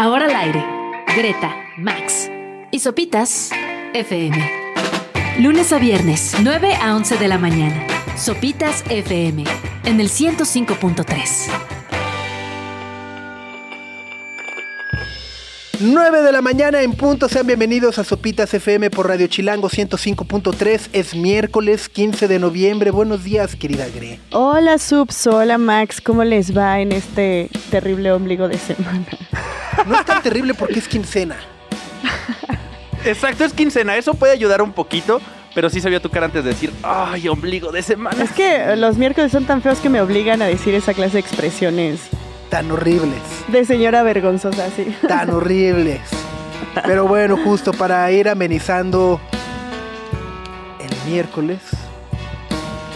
Ahora al aire. Greta, Max y Sopitas FM. Lunes a viernes, 9 a 11 de la mañana. Sopitas FM en el 105.3. 9 de la mañana en punto, sean bienvenidos a Sopitas FM por Radio Chilango 105.3. Es miércoles 15 de noviembre. Buenos días, querida Gre. Hola Subs, hola Max, ¿cómo les va en este terrible ombligo de semana? No es tan terrible porque es quincena. Exacto, es quincena. Eso puede ayudar un poquito, pero sí sabía tu cara antes de decir, ay, ombligo de semana. Es que los miércoles son tan feos que me obligan a decir esa clase de expresiones Tan horribles, de señora vergonzosa, sí. tan horribles. Pero bueno, justo para ir amenizando el miércoles,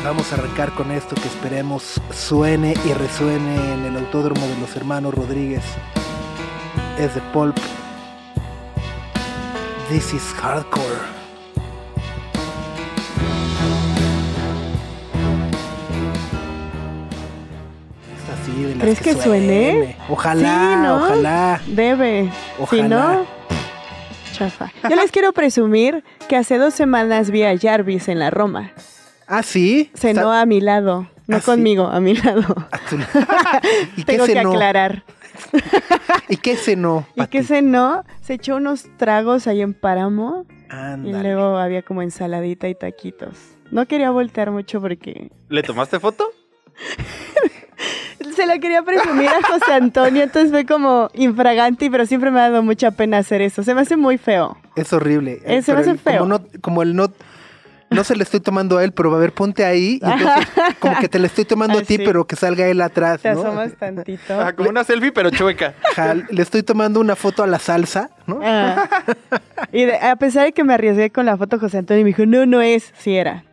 vamos a arrancar con esto que esperemos suene y resuene en el autódromo de los hermanos Rodríguez. Es de Pulp. This is hardcore. Así ¿Crees que suene? Ojalá, Sí, ¿no? ojalá. Debe. Si Ojalá. no, chafa. Yo les quiero presumir que hace dos semanas vi a Jarvis en la Roma. Ah, sí. Cenó Sa- a mi lado. No ¿Ah, sí? conmigo, a mi lado. ¿Y Tengo que cenó? aclarar. ¿Y qué cenó? ¿Y qué cenó? Se echó unos tragos ahí en Páramo. Y Ándale. luego había como ensaladita y taquitos. No quería voltear mucho porque ¿Le tomaste foto? se la quería presumir a José Antonio, entonces fue como infraganti, pero siempre me ha dado mucha pena hacer eso. Se me hace muy feo. Es horrible. Eh, se me hace feo. Como, no, como el no... No se le estoy tomando a él, pero a ver, ponte ahí. Y entonces, como que te le estoy tomando a Ah, ti, sí. pero que salga él atrás, Te ¿no? asomas tantito. Ajá, como una selfie, pero chueca. Le estoy tomando una foto a la salsa, ¿no? Ah. Y de- a pesar de que me arriesgué con la foto, José Antonio me dijo, no, no es, sí era.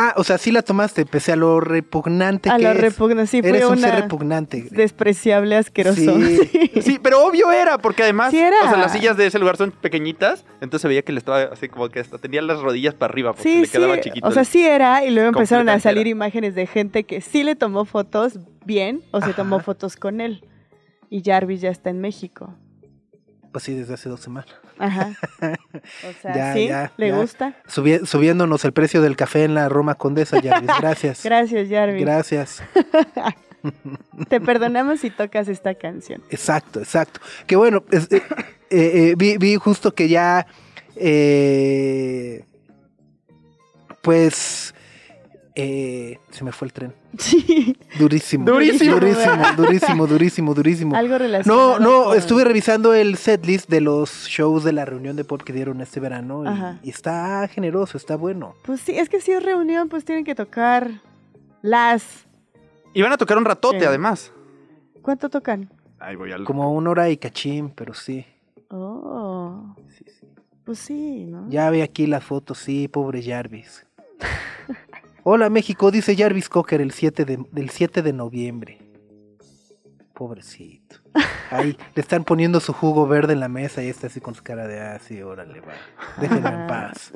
Ah, o sea, sí la tomaste, pese a lo repugnante A que lo es. repugnante, sí, fue Eres un ser una repugnante. despreciable, asqueroso. Sí. Sí. Sí, pero obvio era, porque además, Sí era. o sea, las sillas de ese lugar son pequeñitas, entonces se veía que le estaba así como que hasta tenía las rodillas para arriba porque Sí, le quedaba sí. chiquito. O sea, sí era, y luego empezaron a salir imágenes de gente que sí le tomó fotos bien o se Ajá. tomó fotos con él. Y Jarvis ya está en México. Pues sí, desde hace dos semanas. Ajá. O sea, Ya, sí, ya, le ya. gusta. Subi- subiéndonos el precio del café en la Roma Condesa, Jarvis. Gracias. Gracias, Jarvis. Gracias. Te perdonamos si tocas esta canción. Exacto, exacto. Que bueno, es- eh, eh, eh, vi, vi justo que ya, eh, pues, eh, se me fue el tren. Sí. Durísimo. Durísimo. Durísimo, durísimo, durísimo, durísimo. Algo relacionado. No, no, con- estuve revisando el setlist de los shows de la reunión de pop que dieron este verano y- está generoso, está bueno. Pues sí, es que si es reunión, pues tienen que tocar las. Y van a tocar un ratote, Sí. además. ¿Cuánto tocan? Ay, voy al... Como una hora y cachín, pero sí. Oh. Pues sí, ¿no? Ya ve aquí las fotos, sí, pobre Jarvis. Hola México, dice Jarvis Cocker el 7 de, del 7 de noviembre. Pobrecito. Ahí le están poniendo su jugo verde en la mesa y está así con su cara de ah, sí, órale, va. Déjenme en paz.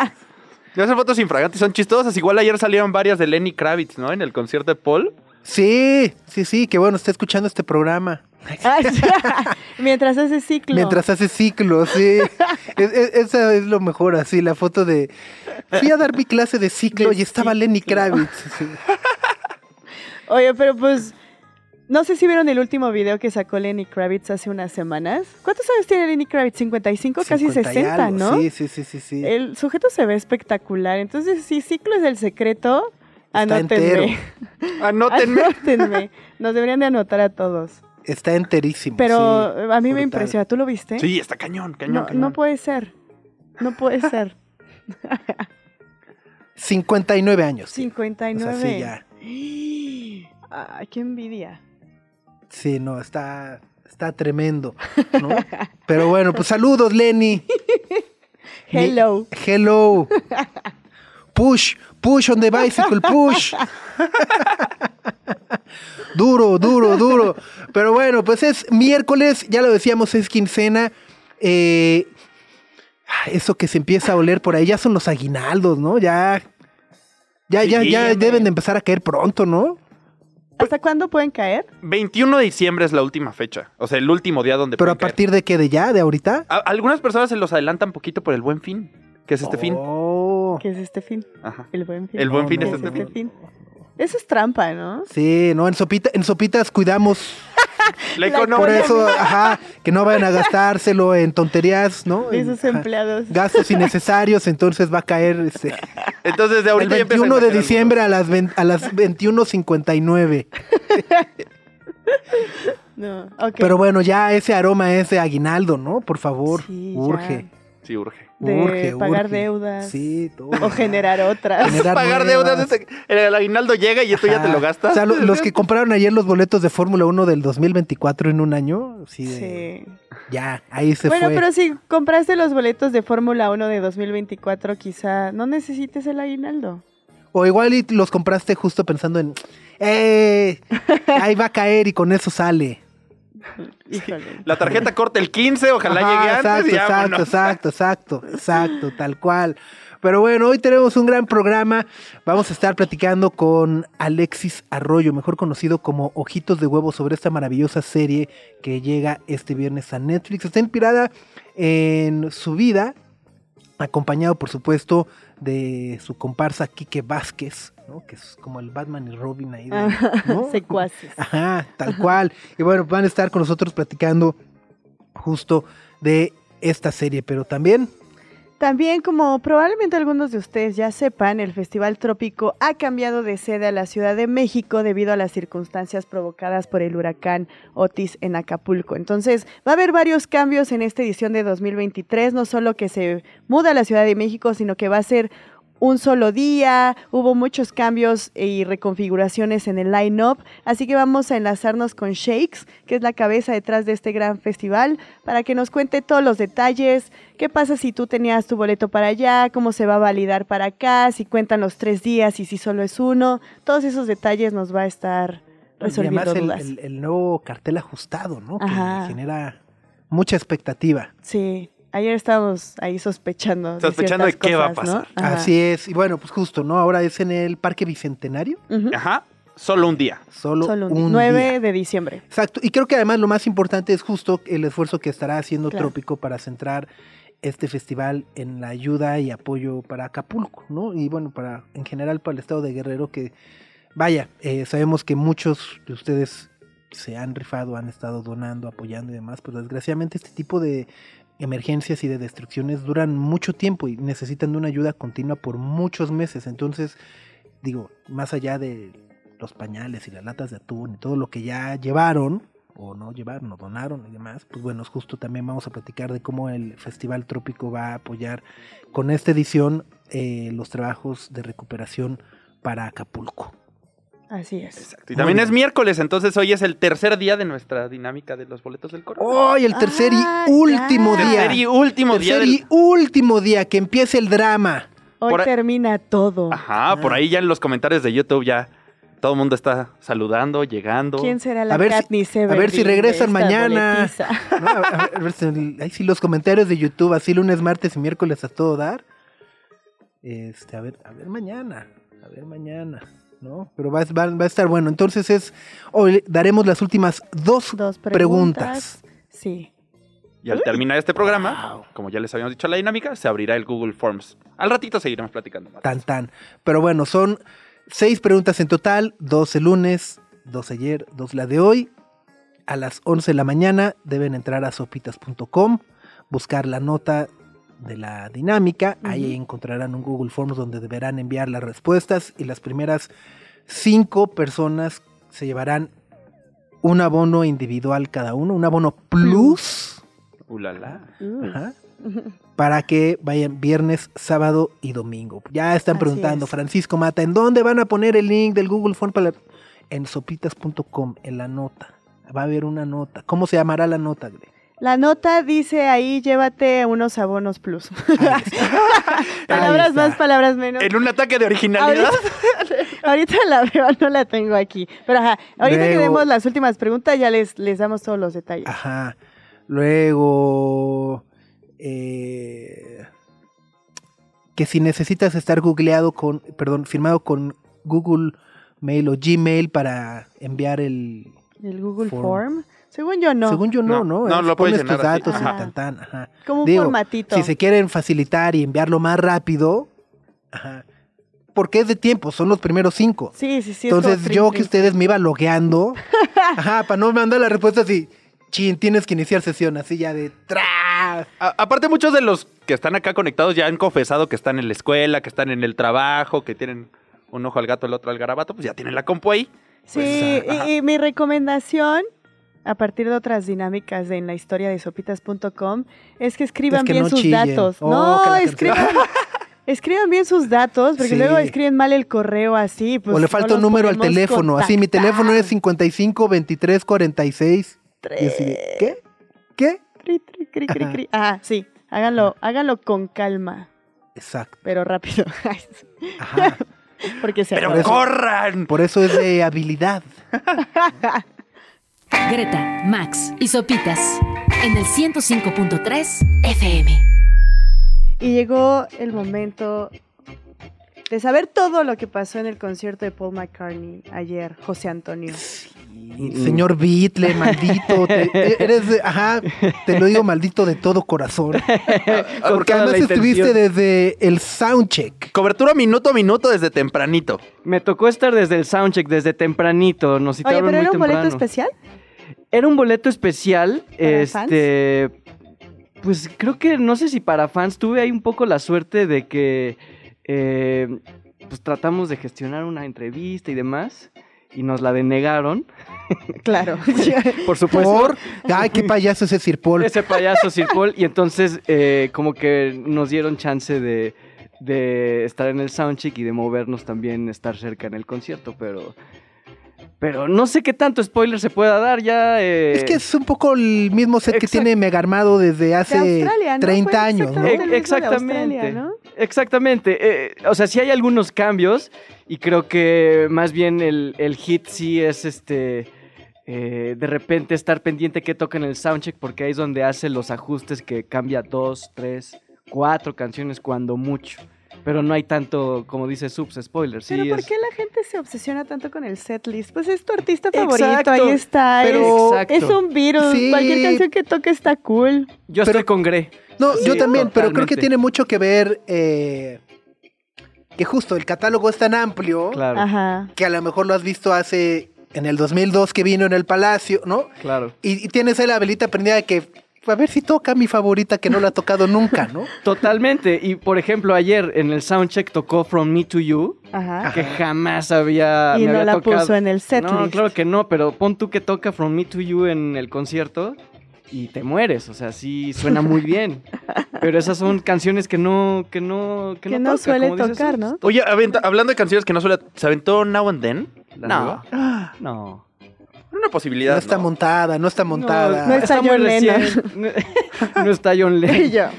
Esas fotos infragantes son chistosas. Igual ayer salieron varias de Lenny Kravitz, ¿no? En el concierto de Paul. Sí, sí, sí, que bueno, está escuchando este programa. Mientras hace ciclo. Mientras hace ciclo, sí. Es- es- esa es lo mejor, así, la foto de... Fui a dar mi clase de ciclo De y estaba Lenny ciclo. Kravitz. sí. Oye, pero pues. No sé si vieron el último video que sacó Lenny Kravitz hace unas semanas. ¿Cuántos años tiene Lenny Kravitz? 55, casi 50 y 60, algo. ¿no? Sí, sí, sí, sí, sí. El sujeto se ve espectacular. Entonces, si ciclo es el secreto, Está anótenme. Anótenme. Anótenme. Nos deberían de anotar a todos. Está enterísimo. Pero sí, a mí me impresiona. ¿Tú lo viste? Sí, está cañón, cañón, no, cañón. no puede ser. No puede ser. 59 años. 59. O sea, sí, ya. Ay, qué envidia. Sí, no, está, está tremendo, ¿no? Pero bueno, pues saludos, Lenny. Mi- Hello. hello. Push, push on the bicycle, push. Duro, duro, duro. Pero bueno, pues es miércoles, ya lo decíamos, es quincena. Eh, eso que se empieza a oler por ahí, ya son los aguinaldos, ¿no? Ya, ya, ya, Sí, ya deben de empezar a caer pronto, ¿no? ¿Hasta cuándo pueden caer? 21 de diciembre es la última fecha. O sea, el último día donde Pero a caer. partir de qué, de ya, de ahorita. A- algunas personas se los adelantan poquito por el buen fin, que es este fin. Oh. Que es este fin. Ajá. El buen fin. El buen No, fin no, es ¿Qué este es fin. Eso es trampa, ¿no? Sí, no, en, sopita, en sopitas cuidamos La La por economía. eso, ajá, que no vayan a gastárselo en tonterías, ¿no? De ajá, empleados. Gastos innecesarios, entonces va a caer este, Entonces, de el ahorita ya a 21 de diciembre a las, a las 21.59. No, ok. Pero bueno, ya ese aroma es de aguinaldo, ¿no? Por favor, Sí, urge. Sí, urge. De urge, pagar urge. deudas. Sí, todo. O generar otras. Generar Pagar nuevas. deudas, el aguinaldo llega y esto ya te lo gastas. O sea, lo- los que compraron ayer los boletos de Fórmula 1 del 2024 en un año, sí, de- Sí. ya, ahí se Bueno, fue. pero si compraste los boletos de Fórmula 1 de 2024, quizá no necesites el aguinaldo. O igual y los compraste justo pensando en, ¡eh! Ahí va a caer y con eso sale. Híjole. La tarjeta corta el 15, ojalá Ajá, llegue antes exacto, y exacto, exacto, exacto, exacto, tal cual. Pero bueno, hoy tenemos un gran programa. Vamos a estar platicando con Alexis Arroyo, mejor conocido como Ojitos de Huevo, sobre esta maravillosa serie que llega este viernes a Netflix. Está inspirada en su vida, acompañado por supuesto de su comparsa Quique Vázquez, ¿no? que es como el Batman y Robin ahí. de- ¿no? Secuaces. Ajá, tal cual. Y bueno, van a estar con nosotros platicando justo de esta serie, pero también También, como probablemente algunos de ustedes ya sepan, el Festival Trópico ha cambiado de sede a la Ciudad de México debido a las circunstancias provocadas por el huracán Otis en Acapulco. Entonces, va a haber varios cambios en esta edición de 2023, no solo que se muda a la Ciudad de México, sino que va a ser un solo día, hubo muchos cambios y reconfiguraciones en el line-up, así que vamos a enlazarnos con Shakes, que es la cabeza detrás de este gran festival, para que nos cuente todos los detalles, qué pasa si tú tenías tu boleto para allá, cómo se va a validar para acá, si cuentan los tres días y si solo es uno, todos esos detalles nos va a estar y resolviendo además el, dudas. el- el nuevo cartel ajustado, ¿no? Que Ajá. genera mucha expectativa. Sí, ayer estábamos ahí sospechando. Sospechando de qué va a pasar. Así es. Y bueno, pues justo, ¿no? Ahora es en el Parque Bicentenario. Ajá, solo un día. Solo, Solo un, un 9 día. de diciembre. Exacto. Y creo que además lo más importante es justo el esfuerzo que estará haciendo Claro. Trópico para centrar este festival en la ayuda y apoyo para Acapulco, ¿no? Y bueno, para en general para el estado de Guerrero que vaya, eh, sabemos que muchos de ustedes se han rifado, han estado donando, apoyando y demás, pero desgraciadamente este tipo de emergencias y de destrucciones duran mucho tiempo y necesitan de una ayuda continua por muchos meses. Entonces, digo, más allá de los pañales y las latas de atún y todo lo que ya llevaron, o no llevaron, o donaron y demás, pues bueno, justo también vamos a platicar de cómo el Festival Trópico va a apoyar con esta edición eh, los trabajos de recuperación para Acapulco. Así es. Exacto. Y también Muy es bien. miércoles, entonces hoy es el tercer día de nuestra dinámica de los boletos del coro. ¡Hoy el tercer Ah, y último ya. día! tercer y último día Tercer del... y último día, que empiece el drama. Hoy Por ahí- termina todo. Ajá, por ahí ya en los comentarios de YouTube ya todo el mundo está saludando, llegando. ¿Quién será la A ver si- Katniss a ver Everdeen si de regresan esta mañana. boletiza? ¿no? A, a- a ver si- ahí sí los comentarios de YouTube, así lunes, martes y miércoles a todo dar. Este, a ver, a ver mañana, a ver mañana, ¿no? Pero va, a- va- va a estar bueno. Entonces es, hoy daremos las últimas dos, Dos preguntas. preguntas. Sí. Y al terminar este programa, como ya les habíamos dicho la dinámica, se abrirá el Google Forms. Al ratito seguiremos platicando más. Tan tan. Pero bueno, son seis preguntas en total, dos el lunes, dos ayer, dos la de hoy. A las 11 de la mañana deben entrar a sopitas.com, buscar la nota de la dinámica, ahí encontrarán un Google Forms donde deberán enviar las respuestas y las primeras cinco personas se llevarán un abono individual cada uno, un abono plus. Ulala. Uh. Ajá. para que vayan viernes, sábado y domingo. Ya están preguntando, es. Francisco Mata, ¿en dónde van a poner el link del Google Form? Para... En sopitas.com, en la nota. Va a haber una nota. ¿Cómo se llamará la nota, Gre? La nota dice ahí, llévate unos abonos plus. Palabras más, palabras menos. En un ataque de originalidad. Ahorita, ahorita la veo, no la tengo aquí. Pero ajá, ahorita que demos las últimas preguntas ya les, les damos todos los detalles. Ajá. Luego. eh, que si necesitas estar googleado con. Perdón, firmado con Google Mail o Gmail para enviar el... El Google Form. Form. Según yo no. Según yo no, No, ¿no? no, lo puedes pones tus llenar así. datos y Ajá. tan, tan, ajá. Como un Digo, formatito. Si se quieren facilitar y enviarlo más rápido, ajá, porque es de tiempo, son los primeros cinco. Sí, sí, sí. es como Entonces trin, yo trin. que ustedes me iba logueando, ajá, para no mandar la respuesta así, chin, tienes que iniciar sesión, así ya de tra. Aparte, muchos de los que están acá conectados ya han confesado que están en la escuela, que están en el trabajo, que tienen un ojo al gato, el otro al garabato, pues ya tienen la compu ahí. Sí, Pues, y mi recomendación, a partir de otras dinámicas de en la historia de sopitas.com, es que escriban Es que bien no sus chillen. datos. Oh, no, escriban, escriban bien sus datos, porque Sí. luego escriben mal el correo así. Pues, o le no falta un número al teléfono, así mi teléfono es contactar. 55 23 46. Y así ¿qué? ¿Qué? Cri, cri, cri, cri, Ajá. cri. Ah, sí, háganlo, háganlo con calma, Exacto. pero rápido. Ajá. porque se ¡Pero Por eso- corran! Por eso es de habilidad. Greta, Max y Sopitas en el 105.3 FM. Y llegó el momento de saber todo lo que pasó en el concierto de Paul McCartney ayer, José Antonio. Señor Beatle, maldito. te- e- eres, de- ajá, te lo digo maldito de todo corazón. Porque además estuviste desde el soundcheck. Cobertura minuto a minuto desde tempranito. Me tocó estar desde el soundcheck, desde tempranito. Nos Oye, citaron pero muy era un boleto temprano. especial. Era un boleto especial. ¿Para este. Pues creo que no sé si para fans. Tuve ahí un poco la suerte de que. eh, pues tratamos de gestionar una entrevista y demás. Y nos la denegaron. Claro. Por supuesto. Por. Ay, qué payaso ese Sir Paul. Ese payaso Sir Paul. Y entonces, eh, como que nos dieron chance de, de estar en el soundcheck y de movernos también, estar cerca en el concierto. Pero. Pero no sé qué tanto spoiler se pueda dar ya. eh, Es que es un poco el mismo set que tiene Mega Armado desde hace de Australia, ¿no? 30 Fue años, ¿no? exactamente de Exactamente. ¿no? Exactamente. eh, o sea, sí hay algunos cambios y creo que más bien el, el hit sí es este... eh, de repente estar pendiente que toca en el soundcheck porque ahí es donde hace los ajustes que cambia dos, tres, cuatro canciones cuando mucho. Pero no hay tanto, como dice Subs, spoilers. Sí Pero ¿por es- qué la gente se obsesiona tanto con el setlist? Pues es tu artista favorito, Exacto. ahí está. Pero- es, es un virus. Sí. Cualquier canción que toque está cool. Yo pero- estoy con Gre. No, yo también, pero creo que tiene mucho que ver eh, que justo el catálogo es tan amplio Claro, Ajá. que a lo mejor lo has visto hace en el 2002 que vino en el Palacio, ¿no? claro. Y, y tienes ahí la velita prendida de que a ver si toca mi favorita que no la ha tocado nunca, ¿no? Totalmente. Y por ejemplo, ayer en el soundcheck tocó From Me to You. Ajá. que jamás había. y me no había la tocado. puso en el setlist. No, claro que no, pero pon tú que toca From Me to You en el concierto y te mueres, o sea, sí suena muy bien. pero esas son canciones que no que no que, Que no toca, suele dices tocar. ¿no? Oye, aventa- hablando de canciones que no suele... ¿Se aventó Now and Then? la No. nueva? No. Una posibilidad, No está ¿no? montada, no está montada. no está muy John Lennon. No, está John Lennon.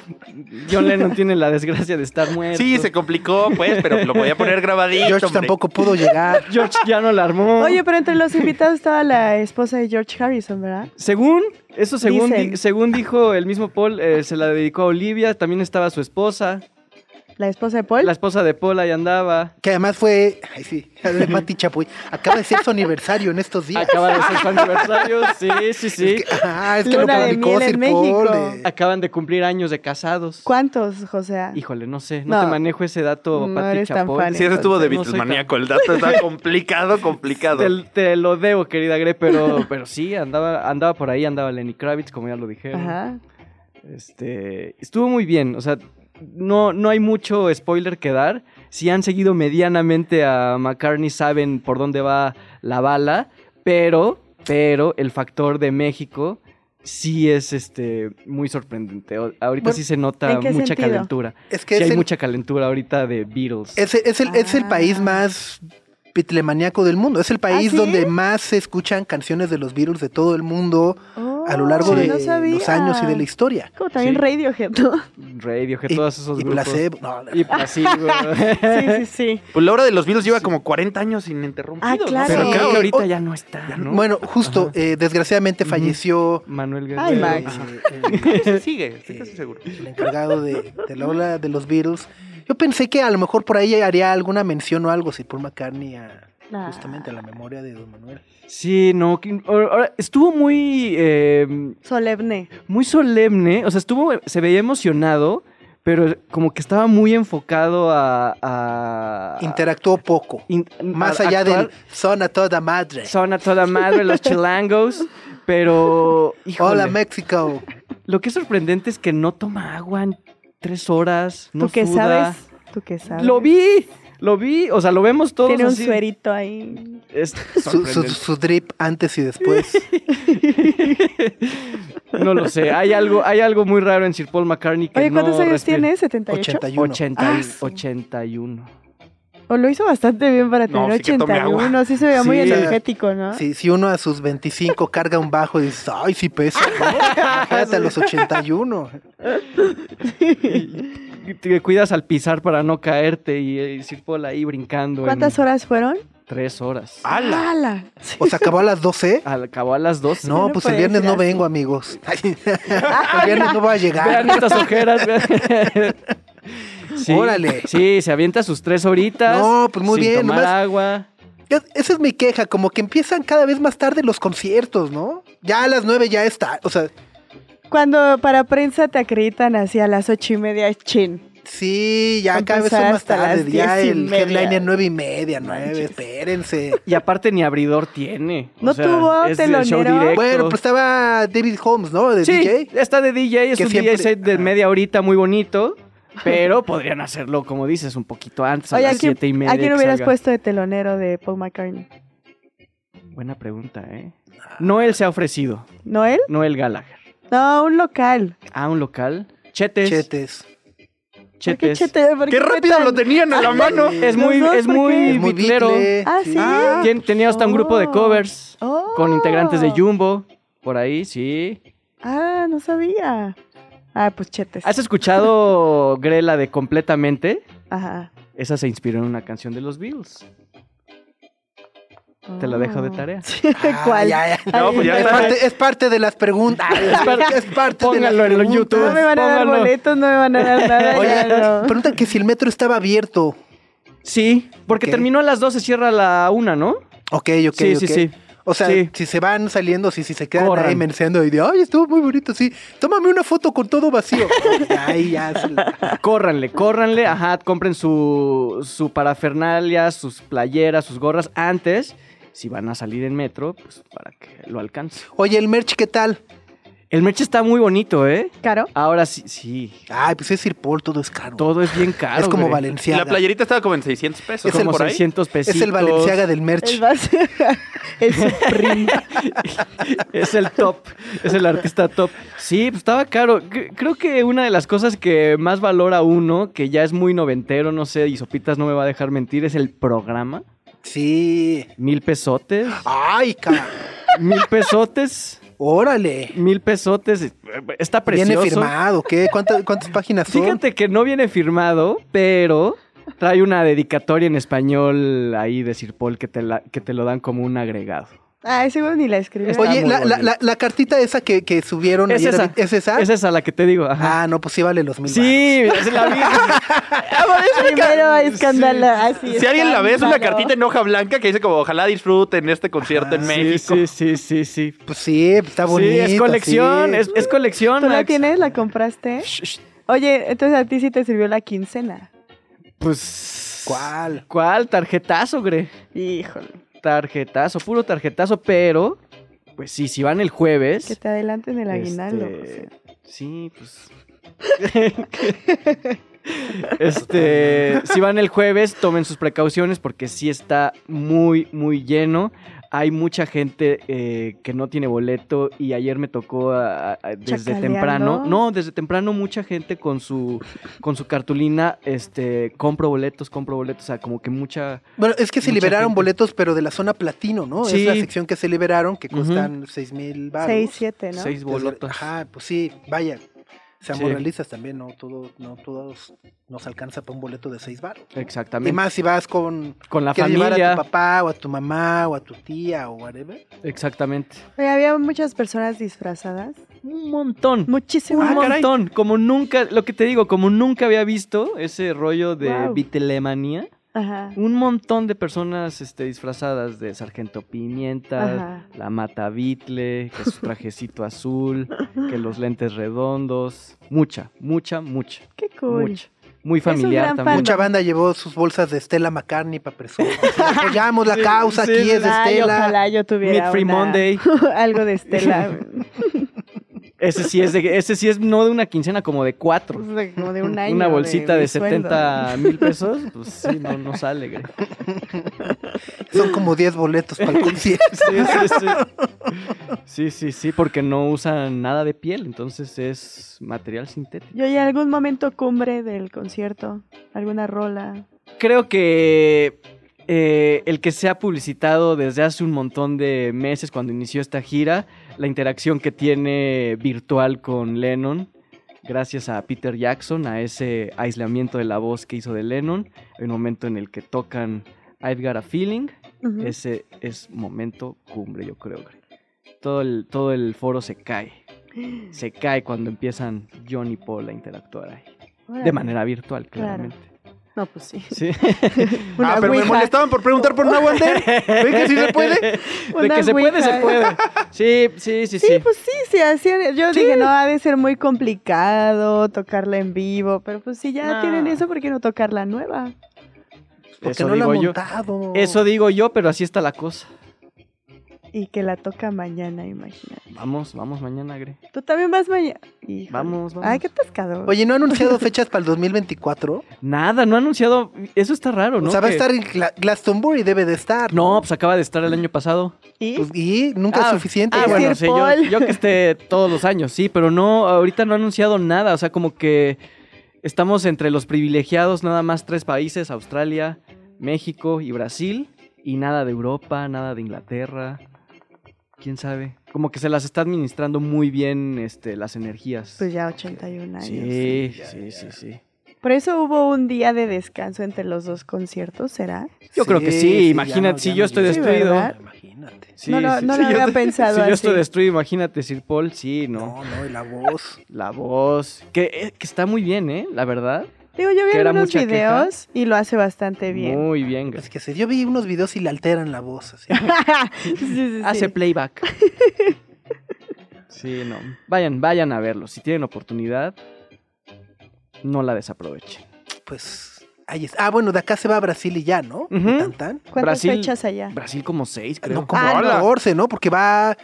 John Lennon tiene la desgracia de estar muerto. Sí, se complicó, pues, pero lo voy a poner grabadito, George hombre. tampoco pudo llegar. George ya no la armó. Oye, pero entre los invitados estaba la esposa de George Harrison, ¿verdad? Según, eso según, di- según dijo el mismo Paul, eh, se la dedicó a Olivia, también estaba su esposa, La esposa de Paul. la esposa de Paul ahí andaba. Que además fue, ay sí, de Pati Chapoy. Acaba de ser su aniversario en estos días. Acaba de ser su aniversario, sí, sí, sí. Es que, ah, es que Luna publicó Sir. Paul, Acaban de cumplir años de casados. ¿Cuántos, José? Híjole, no sé, no, No. te manejo ese dato, No Pati eres tan Chapoy. fan, Sí, ese estuvo de No Beatles soy tan- maníaco. El dato está complicado, complicado. Te, te lo debo, querida Gre, pero, pero sí, andaba, andaba por ahí, andaba Lenny Kravitz, como ya lo dijeron. Ajá. Este, estuvo muy bien, o sea, no, no hay mucho spoiler que dar. Si han seguido medianamente a McCartney, saben por dónde va la bala, pero, pero el factor de México sí es este muy sorprendente. Ahorita Bueno, sí se nota ¿en qué mucha sentido? calentura. Es que Sí es hay el, mucha calentura ahorita de Beatles. es, es el, es el Ah. país más pitlemaniaco del mundo. Es el país ¿Ah, sí? donde más se escuchan canciones de los Beatles de todo el mundo a lo largo de no los años y de la historia. Como también Sí. Radiohead, ¿no? Radiohead, Y, todos esos y grupos. placebo. No, Y placebo. Sí, sí, sí. Pues la hora de los Beatles lleva como 40 años ininterrumpidos. Ah, claro. Pero Sí. creo que ahorita Oh, ya no está, ¿no? Bueno, justo, eh, desgraciadamente falleció Manuel Guerrero. Ay, Max. eh, Sí, sigue, estoy casi seguro. el encargado de, de la ola de los Beatles. Yo pensé que a lo mejor por ahí haría alguna mención o algo si Paul McCartney a, Ah. Justamente a la memoria de Don Manuel. Sí, no, que- ahora- ahora, estuvo muy, eh, Solemne. muy solemne, o sea, estuvo, se veía emocionado, pero como que estaba muy enfocado a... a Interactuó poco. in- Más a allá actuar. del son a toda madre. Son a toda madre los chilangos, pero... híjole, Hola, México. Lo que es sorprendente es que no toma agua en tres horas, no ¿Tú qué suda. sabes? ¿Tú qué sabes? Lo vi, lo vi, o sea, lo vemos todos Tiene un así. suerito ahí. Es Su, su- sorprendente. su drip antes y después. No lo sé, hay algo, hay algo muy raro en Sir Paul McCartney que Oye, no ¿cuántos años tiene? ¿78? 81. 80 y- Ah, sí. 81. O lo hizo bastante bien para No, tener sí tome agua. 81. Sí se veía muy Sí. energético, ¿no? Si, si uno a sus 25 carga un bajo y dices, ay, sí pesa, ¿no? Imagínate a los 81. Y te cuidas al pisar para no caerte y, eh, Sir Paul ahí brincando. ¿Cuántas en horas fueron? Tres horas. ¡Hala! ¡Hala! Sí. ¿O se acabó a las 12? Al acabó a las 12. No, no pues el viernes no vengo, amigos. el viernes no voy a Vean llegar. estas ojeras. vean. Sí, Órale. Sí, se avienta sus tres horitas. No, pues muy sin bien, Tomar nomás- agua. Es- Esa es mi queja, como que empiezan cada vez más tarde los conciertos, ¿no? Ya a las 9 ya está. O sea, Cuando para prensa te acreditan así a las ocho y media, es chin. sí, ya cada vez son más hasta tarde. las Ya el media. headliner 9 y media, 9, Manches. espérense. Y aparte ni abridor tiene. O ¿No sea, tuvo es el show telonero? directo. Bueno, pues estaba David Holmes, ¿no? De sí, DJ. está de DJ, es Que un siempre- DJ set de media horita muy bonito. Pero podrían hacerlo, como dices, un poquito antes, a Oye, ¿a las quién, siete y media. ¿a quién hubieras salga. puesto de telonero de Paul McCartney? Buena pregunta, ¿eh? Noel se ha ofrecido. ¿Noel? Noel Gallagher. No, un local. Ah, un local. Chetes. Chetes. ¿Por qué Chetes. chete? ¿Por ¡Qué rápido lo tenían en la mano! Es ¿Los muy, dos? es ¿Por muy qué? Es muy bitlero. bitle. Ah, sí. Tien- tenía hasta un grupo de Oh. covers Oh. con integrantes de Jumbo. Por ahí, sí. Ah, no sabía. Ah, pues chetes. ¿Has escuchado Grela de Completamente? Ajá. Esa se inspiró en una canción de los Beatles. Te la dejo de tarea. Ah, ¿Cuál? ya, ya. No, pues ya Es parte, es parte de las preguntas. parte- Es parte Póngalo de las en preguntas. YouTube. No me van a dar boletos, no me van a dar nada. Oye, ya no. preguntan que si el metro estaba abierto. Sí, porque Ok. terminó a las 12, cierra a la 1, ¿no? Ok, ok, sí, ok. sí, sí. O sea, Sí. si se van saliendo, si, si se quedan Corran. ahí y de, ay, estuvo muy bonito, sí. Tómame una foto con todo vacío. Ahí ya. la- Córranle, córranle, ajá, compren su, su parafernalia, sus playeras, sus gorras antes. Si van a salir en metro, pues para que lo alcance. Oye, el merch, ¿qué tal? El merch está muy bonito, ¿eh? ¿Caro? Ahora sí, sí. Ay, pues es Sir Paul, todo es caro. Todo es bien caro. es como güey. Y Valenciaga. la playerita estaba como en 600 pesos. Es el Como por ahí. 600 pesitos. Es el Valenciaga del merch. El base. el. Es el top, es el artista top. Sí, pues estaba caro. Creo que una de las cosas que más valora uno, que ya es muy noventero, no sé, y Sopitas no me va a dejar mentir, es el programa. Sí. Mil pesotes. Ay, cara. Mil pesotes. Órale. Mil pesotes. Está precioso. Viene firmado, ¿qué? ¿Cuántas, cuántas páginas son? Fíjate que no viene firmado, pero trae una dedicatoria en español ahí de Sir Paul que te, la- que te lo dan como un agregado. Ah, seguro ni la escribió. Está Oye, la, la, bonito. la, la cartita esa que, que subieron Es ayer, esa. ¿es esa? Es esa la que te digo. Ajá. Ah, no, pues sí vale los mil sí, es la misma. Primero escándalo. Así Si alguien la ve, es una escándalo. cartita en hoja blanca que dice como ojalá disfruten este concierto en. Sí, México. sí, sí, sí, sí. Pues sí, pues está bonito. sí, es colección, sí. es, es colección. ¿Tú la tienes? ¿La compraste? Shh, shh. Oye, entonces a ti sí te sirvió la quincena. Pues. ¿Cuál? ¿Cuál? Tarjetazo, Gre. Híjole. Tarjetazo, puro tarjetazo, pero. Pues sí, si van el jueves. Que te adelanten el aguinaldo. este, José. Sí, pues. este, si van el jueves, tomen sus precauciones porque sí está muy, muy lleno. Hay mucha gente eh, que no tiene boleto y ayer me tocó a- a- desde temprano. No, desde temprano mucha gente con su con su cartulina, este, compro boletos, compro boletos, o sea, como que mucha Bueno, es que se liberaron gente. boletos, pero de la zona platino, ¿no? Sí. Es la sección que se liberaron, que Ujú. cuestan seis mil baros. Seis, siete, ¿no? seis boletos. Ajá, pues sí, vaya. Seamos Sí. realistas también, no todo, no todos nos alcanza para un boleto de seis baros. Y Exactamente. más si vas con con la llevar a familia. tu papá o a tu mamá o a tu tía o whatever. Exactamente. Oye, había muchas personas disfrazadas. Un montón. Muchísimas. Un montón, como nunca, lo que te digo, como nunca había visto ese rollo de Wow. vitelemanía. Ajá. Un montón de personas este, disfrazadas de Sargento Pimienta, Ajá. la Mata Bitle, que su trajecito azul, que los lentes redondos. Mucha, mucha, mucha, Qué cool. mucha. Muy familiar también. Mucha banda llevó sus bolsas de Stella McCartney para presumir. Apoyamos la causa, sí, aquí sí, es de Ay, Stella. ojalá yo tuviera Free una- Monday. algo de Estela. Ese sí es de, ese sí es no de una quincena, como de cuatro. como de un año. Una bolsita de, sueldo. 70 mil pesos, pues sí, no, no sale, güey. Son como 10 boletos para el concierto. Sí, sí, sí. Sí, sí, sí, porque no usan nada de piel, entonces es material sintético. Yo y algún momento cumbre del concierto, alguna rola. Creo que eh, el que se ha publicitado desde hace un montón de meses cuando inició esta gira, la interacción que tiene virtual con Lennon, gracias a Peter Jackson, a ese aislamiento de la voz que hizo de Lennon, el momento en el que tocan I've Got a Feeling, ese es momento cumbre, yo creo. Todo el, todo el foro se cae. Se cae cuando empiezan John y Paul a interactuar ahí. De manera virtual, Claro. No, pues sí. Sí. Una ah, pero me molestaban por preguntar por una Wander. ¿Ven que sí se puede? De Una que se puede, se puede. Sí, sí, sí, Sí, sí. pues sí, sí, así. Yo dije, no, ha de ser muy complicado tocarla en vivo, pero pues si ya No. tienen eso, ¿por qué no tocar la nueva? Porque Eso no digo han yo. montado. Eso digo yo, pero así está la cosa. Y que la toca mañana, imagínate. Vamos, vamos mañana, Gre. Tú también vas mañana. Vamos, vamos. Ay, qué pescado. Oye, ¿no ha anunciado fechas para el 2024? Nada, no ha anunciado. Eso está raro, ¿no? o sea, va a estar en Gla- Glastonbury, debe de estar. No, pues acaba de estar el año pasado. ¿Y? Pues, y nunca Ah, es suficiente. Ah, bueno, sí, yo que esté todos los años, sí, pero no, ahorita no ha anunciado nada, o sea, como que estamos entre los privilegiados, nada más tres países, Australia, México y Brasil, y nada de Europa, nada de Inglaterra, quién sabe, como que se las está administrando muy bien este, las energías. Pues ya 81 años. sí, sí, sí, sí. Por eso hubo un día de descanso entre los dos conciertos, ¿será? Yo creo que sí, imagínate, no- si yo estoy destruido. Imagínate. Sí, no lo, sí, no sí, lo yo- había pensado Si yo estoy destruido, imagínate, Sir Paul, sí, no. No, no, y la voz. La voz, que, eh, que está muy bien, ¿eh? La verdad. Digo, yo vi algunos queja. videos y lo hace bastante bien. Muy bien, güey. Es que se, yo vi unos videos y le alteran la voz. Así. Sí, sí, sí. Hace playback. sí, no. Vayan, vayan a verlo. Si tienen oportunidad, no la desaprovechen. Pues ahí es. Ah, bueno, de acá se va a Brasil y ya, ¿no? Ujú. Tan, tan. ¿Cuántas Brasil- fechas allá? Brasil como seis, creo. No, como Ah, no. 14, ¿no? Porque va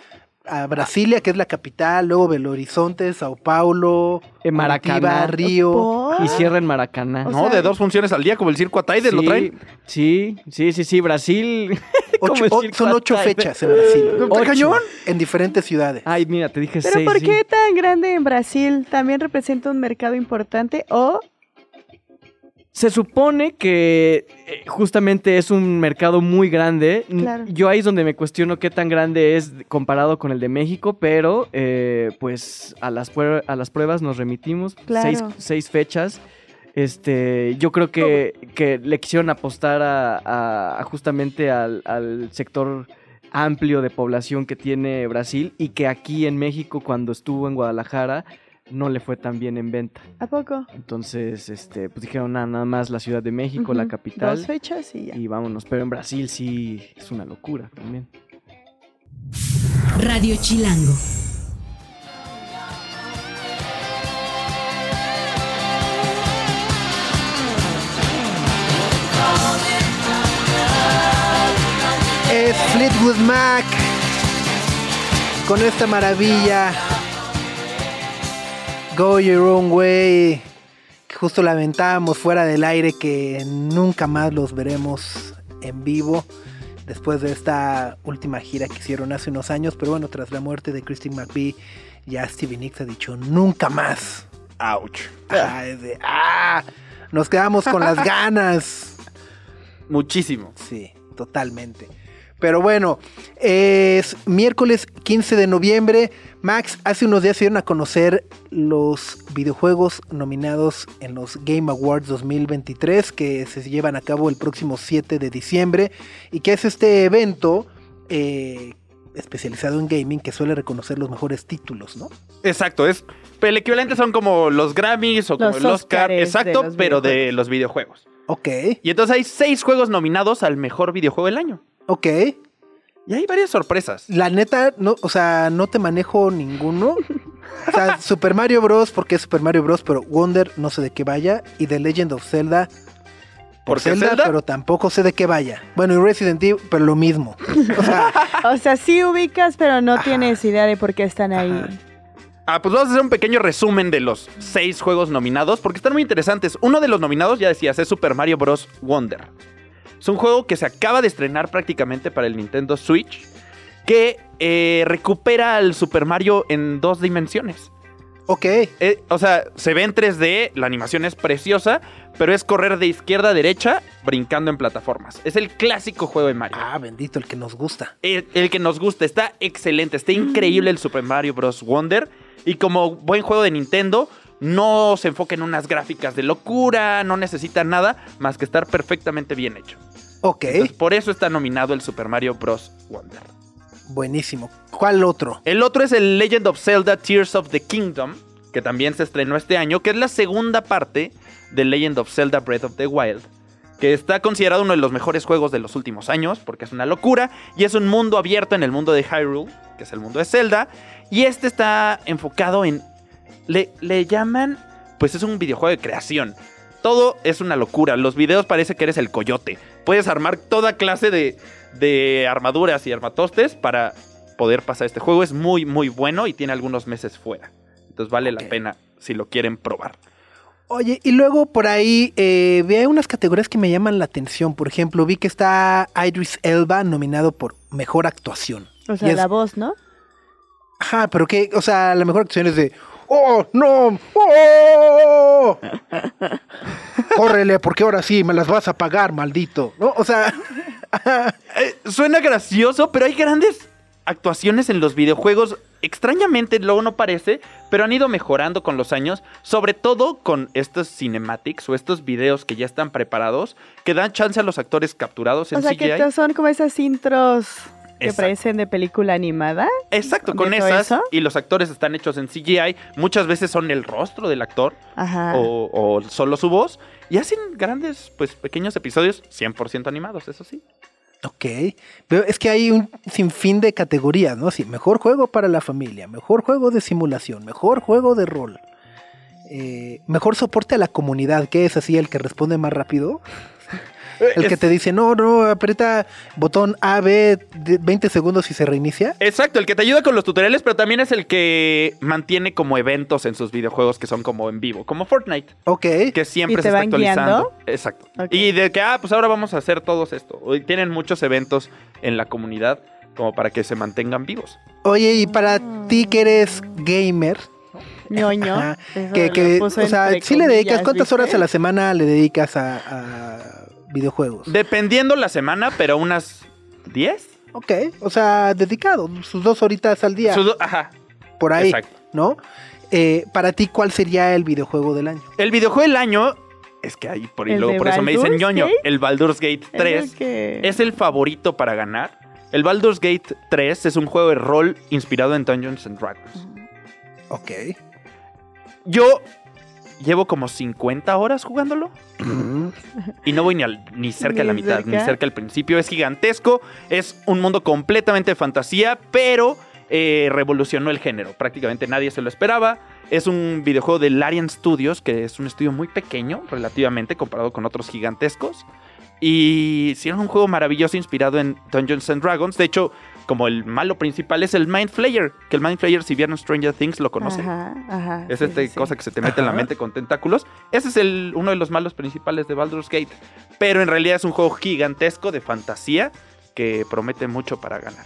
a Brasilia, que es la capital, luego Belo Horizonte, Sao Paulo, En Maracaná. Río. ¿Por? Y cierra en Maracaná. O No, sea- de dos funciones al día, como el circo Ataide, ¿lo traen? Sí, sí, sí, sí. Brasil. Ocho- o- son ocho Ataide. fechas en Brasil. Ocho. cañón? En diferentes ciudades. Ay, mira, te dije ¿Pero seis. por sí. qué tan grande en Brasil? ¿También representa un mercado importante o Se supone que eh, justamente es un mercado muy grande. Claro. Yo ahí es donde me cuestiono qué tan grande es comparado con el de México, pero eh, pues a las, a las pruebas nos remitimos. Claro. Seis, seis fechas. Este, yo creo que, que le quisieron apostar a, a- a justamente al, al sector amplio de población que tiene Brasil y que aquí en México cuando estuvo en Guadalajara no le fue tan bien en venta. a poco? Entonces, este, pues dijeron "Nah, nada más la Ciudad de México, la capital. Dos fechas y ya. Y vámonos. Pero en Brasil sí es una locura también. Radio Chilango. Es Fleetwood Mac. Con esta maravilla. Go Your Own Way. Que justo lamentábamos fuera del aire que nunca más los veremos en vivo. Después de esta última gira que hicieron hace unos años. Pero bueno, tras la muerte de Christine McVie, ya Stevie Nicks ha dicho nunca más. Ouch. Ah, de, ah, nos quedamos con las ganas. Muchísimo. Sí, totalmente. Pero bueno, es miércoles 15 de noviembre. Max, hace unos días se dieron a conocer los videojuegos nominados en los Game Awards 2023 que se llevan a cabo el próximo 7 de diciembre y que es este evento eh, especializado en gaming que suele reconocer los mejores títulos, ¿no? Exacto, es el equivalente son como los Grammys o como Los el Oscar, de exacto, pero de los videojuegos. Ok, Y entonces hay seis juegos nominados al mejor videojuego del año. Ok. Y hay varias sorpresas. La neta, no, o sea, no te manejo ninguno. O sea, Super Mario Bros. porque es Super Mario Bros. Pero Wonder no sé de qué vaya. Y The Legend of Zelda. Por ¿Por qué Zelda, Zelda? pero tampoco sé de qué vaya. Bueno, y Resident Evil, pero lo mismo. O sea, O sea, sí ubicas, pero no tienes idea de por qué están ahí. Ah, pues vamos a hacer un pequeño resumen de los seis juegos nominados, porque están muy interesantes. Uno de los nominados, ya decías, es Super Mario Bros. Wonder. Es un juego que se acaba de estrenar prácticamente para el Nintendo Switch, que eh, recupera al Super Mario en dos dimensiones. ok. Eh, o sea, se ve en 3D, la animación es preciosa, pero es correr de izquierda a derecha brincando en plataformas. Es el clásico juego de Mario. Ah, bendito, el que nos gusta. El, el que nos gusta, está excelente, está increíble el Super Mario Bros. Wonder. Y como buen juego de Nintendo, no se enfoca en unas gráficas de locura, no necesita nada más que estar perfectamente bien hecho. Ok, Entonces, por eso está nominado el Super Mario Bros. Wonder. buenísimo. ¿Cuál otro? El otro es el Legend of Zelda Tears of the Kingdom, que también se estrenó este año, que es la segunda parte de Legend of Zelda Breath of the Wild, que está considerado uno de los mejores juegos de los últimos años, porque es una locura, y es un mundo abierto en el mundo de Hyrule, que es el mundo de Zelda, y este está enfocado en... Le, le llaman... Pues es un videojuego de creación. Todo es una locura. Los videos parece que eres el coyote. Puedes armar toda clase de, de armaduras y armatostes para poder pasar este juego. Es muy, muy bueno y tiene algunos meses fuera. Entonces vale la pena si lo quieren probar. Oye, y luego por ahí eh, vi unas categorías que me llaman la atención. Por ejemplo, vi que está Idris Elba nominado por mejor actuación. O sea, Y es- la voz, ¿no? Ajá, pero que, o sea, la mejor actuación es de. ¡Oh, no! ¡Oh! Córrele, porque ahora sí me las vas a pagar, maldito. ¿No? O sea, Eh, suena gracioso, pero hay grandes actuaciones en los videojuegos. Extrañamente, luego no parece, pero han ido mejorando con los años, sobre todo con estos cinematics o estos videos que ya están preparados, que dan chance a los actores capturados en O sea, CGI. que son como esas intros que Exacto. parecen de película animada. Exacto, con ¿De todo esas, eso? y los actores están hechos en CGI, muchas veces son el rostro del actor Ajá. o, o solo su voz, y hacen grandes, pues pequeños episodios 100% animados, eso sí. ok. Pero es que hay un sinfín de categorías, ¿no? Sí, mejor juego para la familia, mejor juego de simulación, mejor juego de rol. eh, mejor soporte a la comunidad, que es así el que responde más rápido. El que te dice, no, no, aprieta botón A, B, de 20 segundos y se reinicia. Exacto, el que te ayuda con los tutoriales, pero también es el que mantiene como eventos en sus videojuegos que son como en vivo, como Fortnite, Ok. que siempre ¿Y te se está van guiando? actualizando. Exacto. Y de que, ah, pues ahora vamos a hacer todos esto. Hoy Tienen muchos eventos en la comunidad como para que se mantengan vivos. Oye, y para ti que eres gamer, ñoño. Ajá, que, que, o sea, entre sí le dedicas, ¿cuántas ¿viste? horas a la semana le dedicas a, a videojuegos? Dependiendo la semana, pero unas 10. Ok, o sea, dedicado, sus dos horitas al día, Sus do- Ajá, por ahí, exacto. ¿no? Eh, para ti, ¿cuál sería el videojuego del año? El videojuego del año es que ahí por, y ¿El luego por eso me dicen ñoño. Gate? El Baldur's Gate Es 3 el que- es el favorito para ganar. El Baldur's Gate 3 es un juego de rol inspirado en Dungeons and Dragons. Ok. Yo llevo como 50 horas jugándolo y no voy ni, al- ni cerca de la mitad, cerca. ni cerca al principio. Es gigantesco, es un mundo completamente de fantasía, pero eh, revolucionó el género. Prácticamente nadie se lo esperaba. Es un videojuego de Larian Studios, que es un estudio muy pequeño relativamente comparado con otros gigantescos. Y hicieron un juego maravilloso inspirado en Dungeons and Dragons. De hecho, como el malo principal es el Mind Flayer, que el Mind Flayer, si vieron Stranger Things, lo conocen. Ajá, ajá. Es sí, esta sí, sí. cosa que se te mete en la mente con tentáculos. Ese es el, uno de los malos principales de Baldur's Gate. Pero en realidad es un juego gigantesco de fantasía que promete mucho para ganar.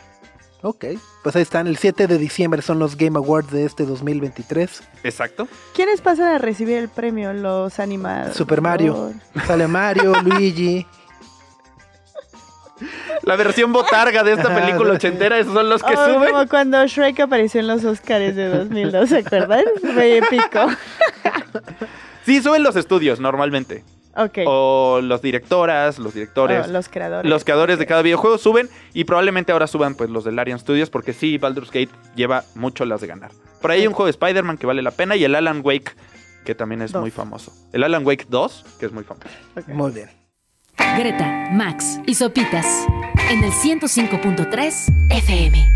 Ok, pues ahí están, el 7 de diciembre son los Game Awards de este 2023. Exacto. ¿Quiénes pasan a recibir el premio? Los animados. Super Mario. Sale Mario, Luigi. La versión botarga de esta película ochentera, esos son los que Oh, suben. Como cuando Shrek apareció en los Oscars de 2002, ¿se acuerdan? Fue épico. Sí, suben los estudios normalmente. Ok. O los directoras, los directores. Oh, los creadores. Los creadores de cada videojuego suben y probablemente ahora suban pues los de Larian Studios porque sí, Baldur's Gate lleva mucho las de ganar. Por ahí hay un juego de Spider-Man que vale la pena y el Alan Wake que también es Dos. muy famoso. El Alan Wake 2, que es muy famoso. Muy bien. Greta, Max y Sopitas en el 105.3 FM.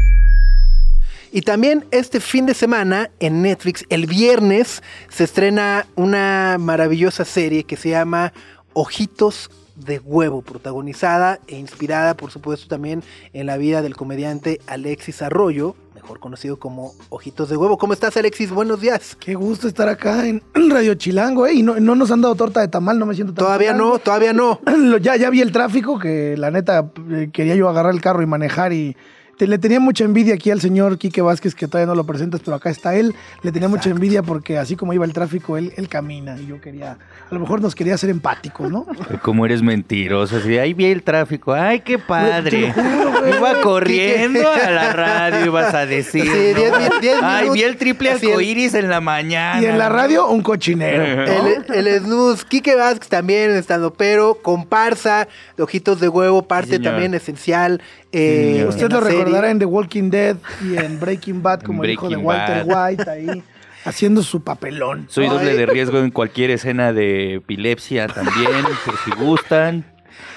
Y también este fin de semana en Netflix, el viernes, se estrena una maravillosa serie que se llama Ojitos de Huevo, protagonizada e inspirada, por supuesto, también en la vida del comediante Alexis Arroyo, mejor conocido como Ojitos de Huevo. ¿Cómo estás, Alexis? Buenos días. Qué gusto estar acá en Radio Chilango, ¿eh? Y no, no nos han dado torta de tamal, no me siento tan Todavía no, todavía no. Ya, ya vi el tráfico, que la neta eh, quería yo agarrar el carro y manejar y te- le tenía mucha envidia aquí al señor Quique Vázquez, que todavía no lo presentas, pero acá está él. Le tenía mucha envidia porque así como iba el tráfico, él, él camina y yo quería, a lo mejor nos quería hacer empáticos, ¿no? Como eres mentiroso, así, ahí vi el tráfico, ay, qué padre. Juro. Iba corriendo a la radio, ibas a decir. Sí, ¿no? diez diez Ay, minutos. vi el triple arcoíris en la mañana. Y en la radio, un cochinero. ¿no? El, el snooze, Quique Vázquez también estando, pero comparsa de Ojitos de Huevo, parte también esencial. eh, Usted lo serie. Recordará en The Walking Dead y en Breaking Bad como el hijo de Walter Bad. White ahí haciendo su papelón. Soy doble de riesgo en cualquier escena de epilepsia también, por si gustan.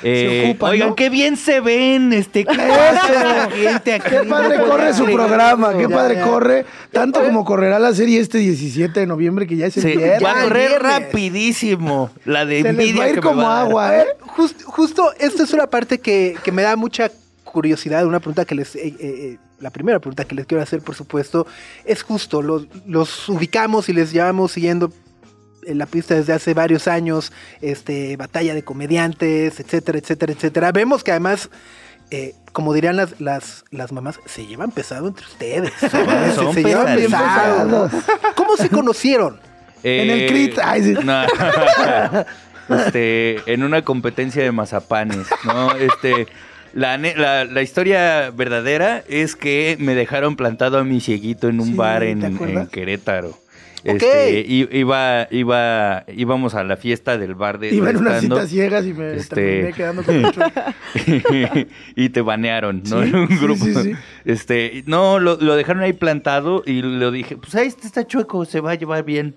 Eh, ocupan, oigan, ¿no? qué bien se ven, este, qué pasa la gente aquí. Qué padre No corre su programa, qué Ya, padre ya. corre. Tanto como correrá la serie este 17 de noviembre que ya es el Sí, viernes. va a correr rapidísimo. La de Se les va a ir que como va a dar. agua, ¿eh? Just- justo, esto es una parte que, que me da mucha curiosidad, una pregunta que les... eh, eh, eh, la primera pregunta que les quiero hacer, por supuesto, es justo, los, los ubicamos y les llevamos siguiendo en la pista desde hace varios años, este, batalla de comediantes, etcétera, etcétera, etcétera. Vemos que además, eh, como dirían las, las, las mamás, se llevan pesado entre ustedes. ¿sabes? son se llevan pesado. ¿Cómo se conocieron? En el crit, ay, sí. no. este, en una competencia de mazapanes, ¿no? Este, la, la, la historia verdadera es que me dejaron plantado a mi cieguito en un Sí, bar ¿te en, Querétaro. Este, i- iba, iba, íbamos a la fiesta del bar de Iba en unas citas ciegas y me Este- terminé quedando con mucho. y te banearon, ¿no? Sí, en un grupo. sí. Este, no, lo, lo dejaron ahí plantado y lo dije, pues ahí este está chueco, se va a llevar bien.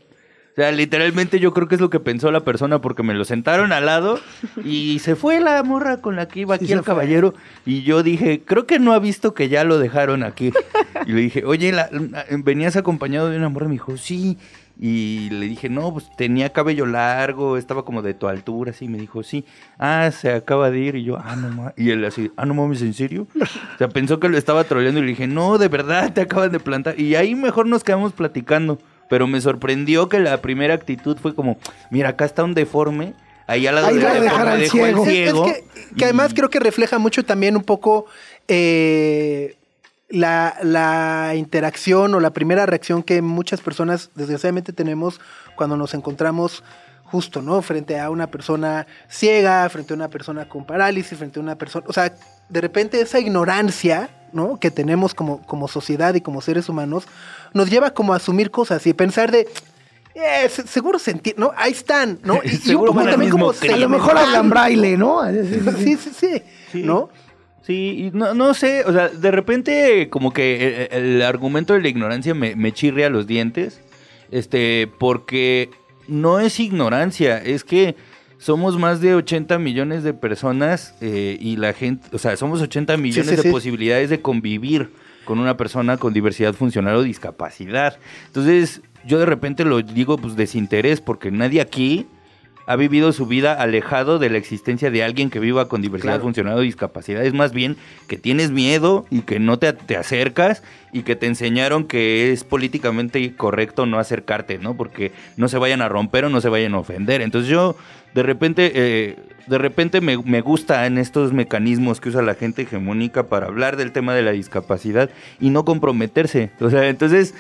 O sea, literalmente yo creo que es lo que pensó la persona porque me lo sentaron al lado y se fue la morra con la que iba aquí el fue. caballero y yo dije, creo que no ha visto que ya lo dejaron aquí. Y le dije, oye, la- ¿venías acompañado de una morra? Me dijo, sí. Y le dije, no, pues tenía cabello largo, estaba como de tu altura, así. Me dijo, sí. Ah, se acaba de ir. Y yo, ah, no mames. Y él así, ah, no mames, ¿en serio? O sea, pensó que lo estaba troleando y le dije, no, de verdad, te acaban de plantar. Y ahí mejor nos quedamos platicando. Pero me sorprendió que la primera actitud fue como, mira, acá está un deforme. Ahí al lado Ahí de la dejar al ciego. Es- es ciego. que, que además Y- creo que refleja mucho también un poco eh, la, la interacción o la primera reacción que muchas personas desgraciadamente tenemos cuando nos encontramos justo, ¿no? Frente a una persona ciega, frente a una persona con parálisis, frente a una persona, o sea, de repente esa ignorancia, ¿no? Que tenemos como, como sociedad y como seres humanos, nos lleva como a asumir cosas y pensar de, eh, se- seguro se entiende, ¿no? Ahí están, ¿no? Y, y un poco también como crimen. A lo mejor hablan braille, ¿no? Sí, sí, sí, Sí. ¿no? Sí, y no, no sé, o sea, de repente como que el, el argumento de la ignorancia me, me chirre a los dientes, este, porque no es ignorancia, es que somos más de 80 millones de personas eh, y la gente, o sea, somos 80 millones sí, de sí. posibilidades de convivir con una persona con diversidad funcional o discapacidad. Entonces, yo de repente lo digo pues desinterés, porque nadie aquí ha vivido su vida alejado de la existencia de alguien que viva con diversidad Claro. funcional o discapacidad. Es más bien que tienes miedo y que no te, te acercas y que te enseñaron que es políticamente correcto no acercarte, ¿no? Porque no se vayan a romper o no se vayan a ofender. Entonces yo de repente, eh, de repente me, me gusta en estos mecanismos que usa la gente hegemónica para hablar del tema de la discapacidad y no comprometerse. O sea, entonces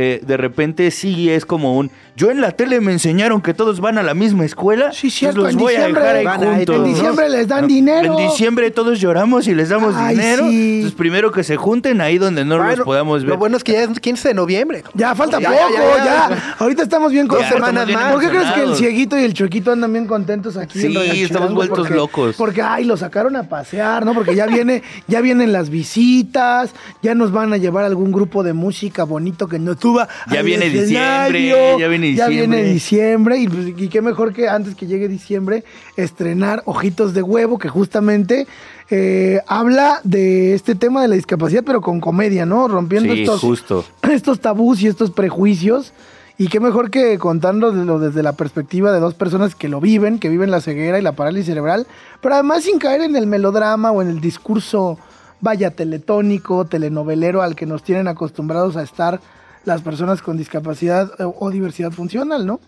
eh, de repente sí es como un... Yo en la tele me enseñaron que todos van a la misma escuela. Sí, pues cierto, los en voy a diciembre dejar ahí van ahí juntos. En ¿no? diciembre les dan dinero. En diciembre todos lloramos y les damos Ay, dinero. sí. Entonces primero que se junten ahí donde no Bueno, los podamos ver. Lo bueno es que ya es 15 de noviembre. Ya falta Ya, poco, ya, ya, ya. Ahorita estamos bien contentos. semanas bien ¿Por qué crees que el cieguito y el chuequito andan bien contentos aquí? Sí, estamos vueltos Porque- locos. Porque, ay, lo sacaron a pasear, ¿no? Porque ya viene, ya vienen las visitas, ya nos van a llevar algún grupo de música bonito que no suba. Ya al viene diciembre, ya viene Ya viene diciembre. diciembre. Y, pues, y qué mejor que antes que llegue diciembre, estrenar Ojitos de Huevo, que justamente eh, habla de este tema de la discapacidad, pero con comedia, ¿no? Rompiendo Sí, estos, justo. estos tabús y estos prejuicios. Y qué mejor que contándolo desde la perspectiva de dos personas que lo viven, que viven la ceguera y la parálisis cerebral, pero además sin caer en el melodrama o en el discurso, vaya, teletónico, telenovelero al que nos tienen acostumbrados a estar las personas con discapacidad eh, o diversidad funcional, ¿no?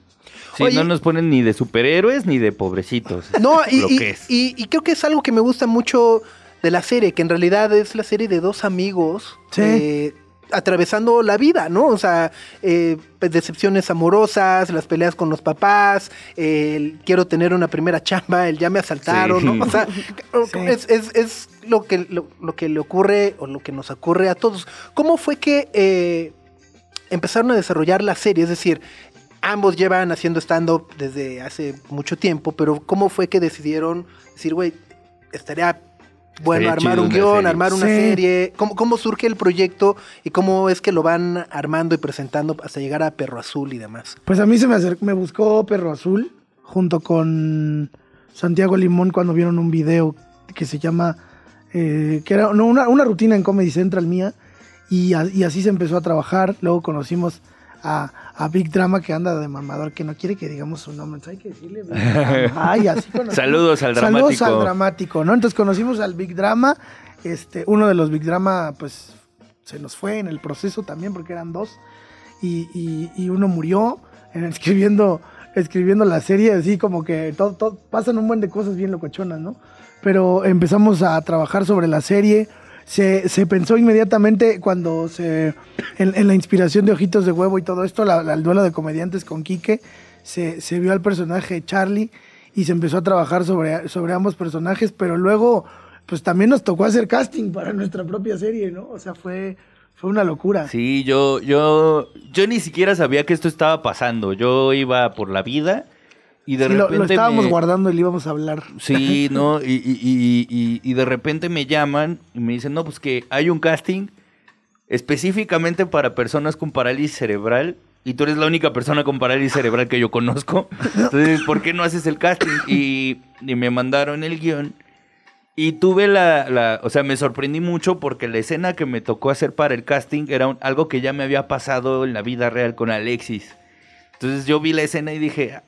Sí, Oye- no nos ponen ni de superhéroes ni de pobrecitos. No, y, lo y- que es. y- y creo que es algo que me gusta mucho de la serie, que en realidad es la serie de dos amigos Sí. eh, atravesando la vida, ¿no? O sea, eh, decepciones amorosas, las peleas con los papás, el quiero tener una primera chamba, el ya me asaltaron, Sí. ¿no? O sea, Sí. es, es- es lo, que, lo, lo que le ocurre o lo que nos ocurre a todos. ¿Cómo fue que eh, empezaron a desarrollar la serie? Es decir, ambos llevan haciendo stand-up desde hace mucho tiempo, pero ¿cómo fue que decidieron decir, güey, estaría bueno Estaría armar un guion, serie"? armar una Sí. serie? ¿Cómo, ¿Cómo surge el proyecto y cómo es que lo van armando y presentando hasta llegar a Perro Azul y demás? Pues a mí se me, acer- me buscó Perro Azul junto con Santiago Limón cuando vieron un video que se llama, eh, que era no, una, una rutina en Comedy Central mía y, a- y así se empezó a trabajar. Luego conocimos a, a Big Drama que anda de mamador, que no quiere que digamos su nombre, entonces hay que decirle. Ay, así conocimos. Saludos al Saludos dramático. al dramático, ¿no? Entonces conocimos al Big Drama, este, uno de los Big Drama, pues se nos fue en el proceso también porque eran dos y, y- y uno murió en escribiendo, escribiendo la serie, así como que todo, todo- pasan un buen de cosas bien locochonas, ¿no? Pero empezamos a trabajar sobre la serie. Se, se pensó inmediatamente cuando se. En, la inspiración de Ojitos de Huevo y todo esto, la- la- el duelo de comediantes con Quique, se, se vio al personaje Charlie y se empezó a trabajar sobre, sobre ambos personajes, pero luego, pues también nos tocó hacer casting para nuestra propia serie, ¿no? O sea, fue, fue una locura. Sí, yo, yo, yo ni siquiera sabía que esto estaba pasando. Yo iba por la vida y de Sí, lo, repente lo estábamos me- guardando y le íbamos a hablar. Sí, ¿no? Y, y- y- de repente me llaman y me dicen, no, pues que hay un casting específicamente para personas con parálisis cerebral y tú eres la única persona con parálisis cerebral que yo conozco. Entonces, ¿por qué no haces el casting? Y, y me mandaron el guion y tuve la, la- o sea, me sorprendí mucho porque la escena que me tocó hacer para el casting era un- algo que ya me había pasado en la vida real con Alexis. Entonces yo vi la escena y dije,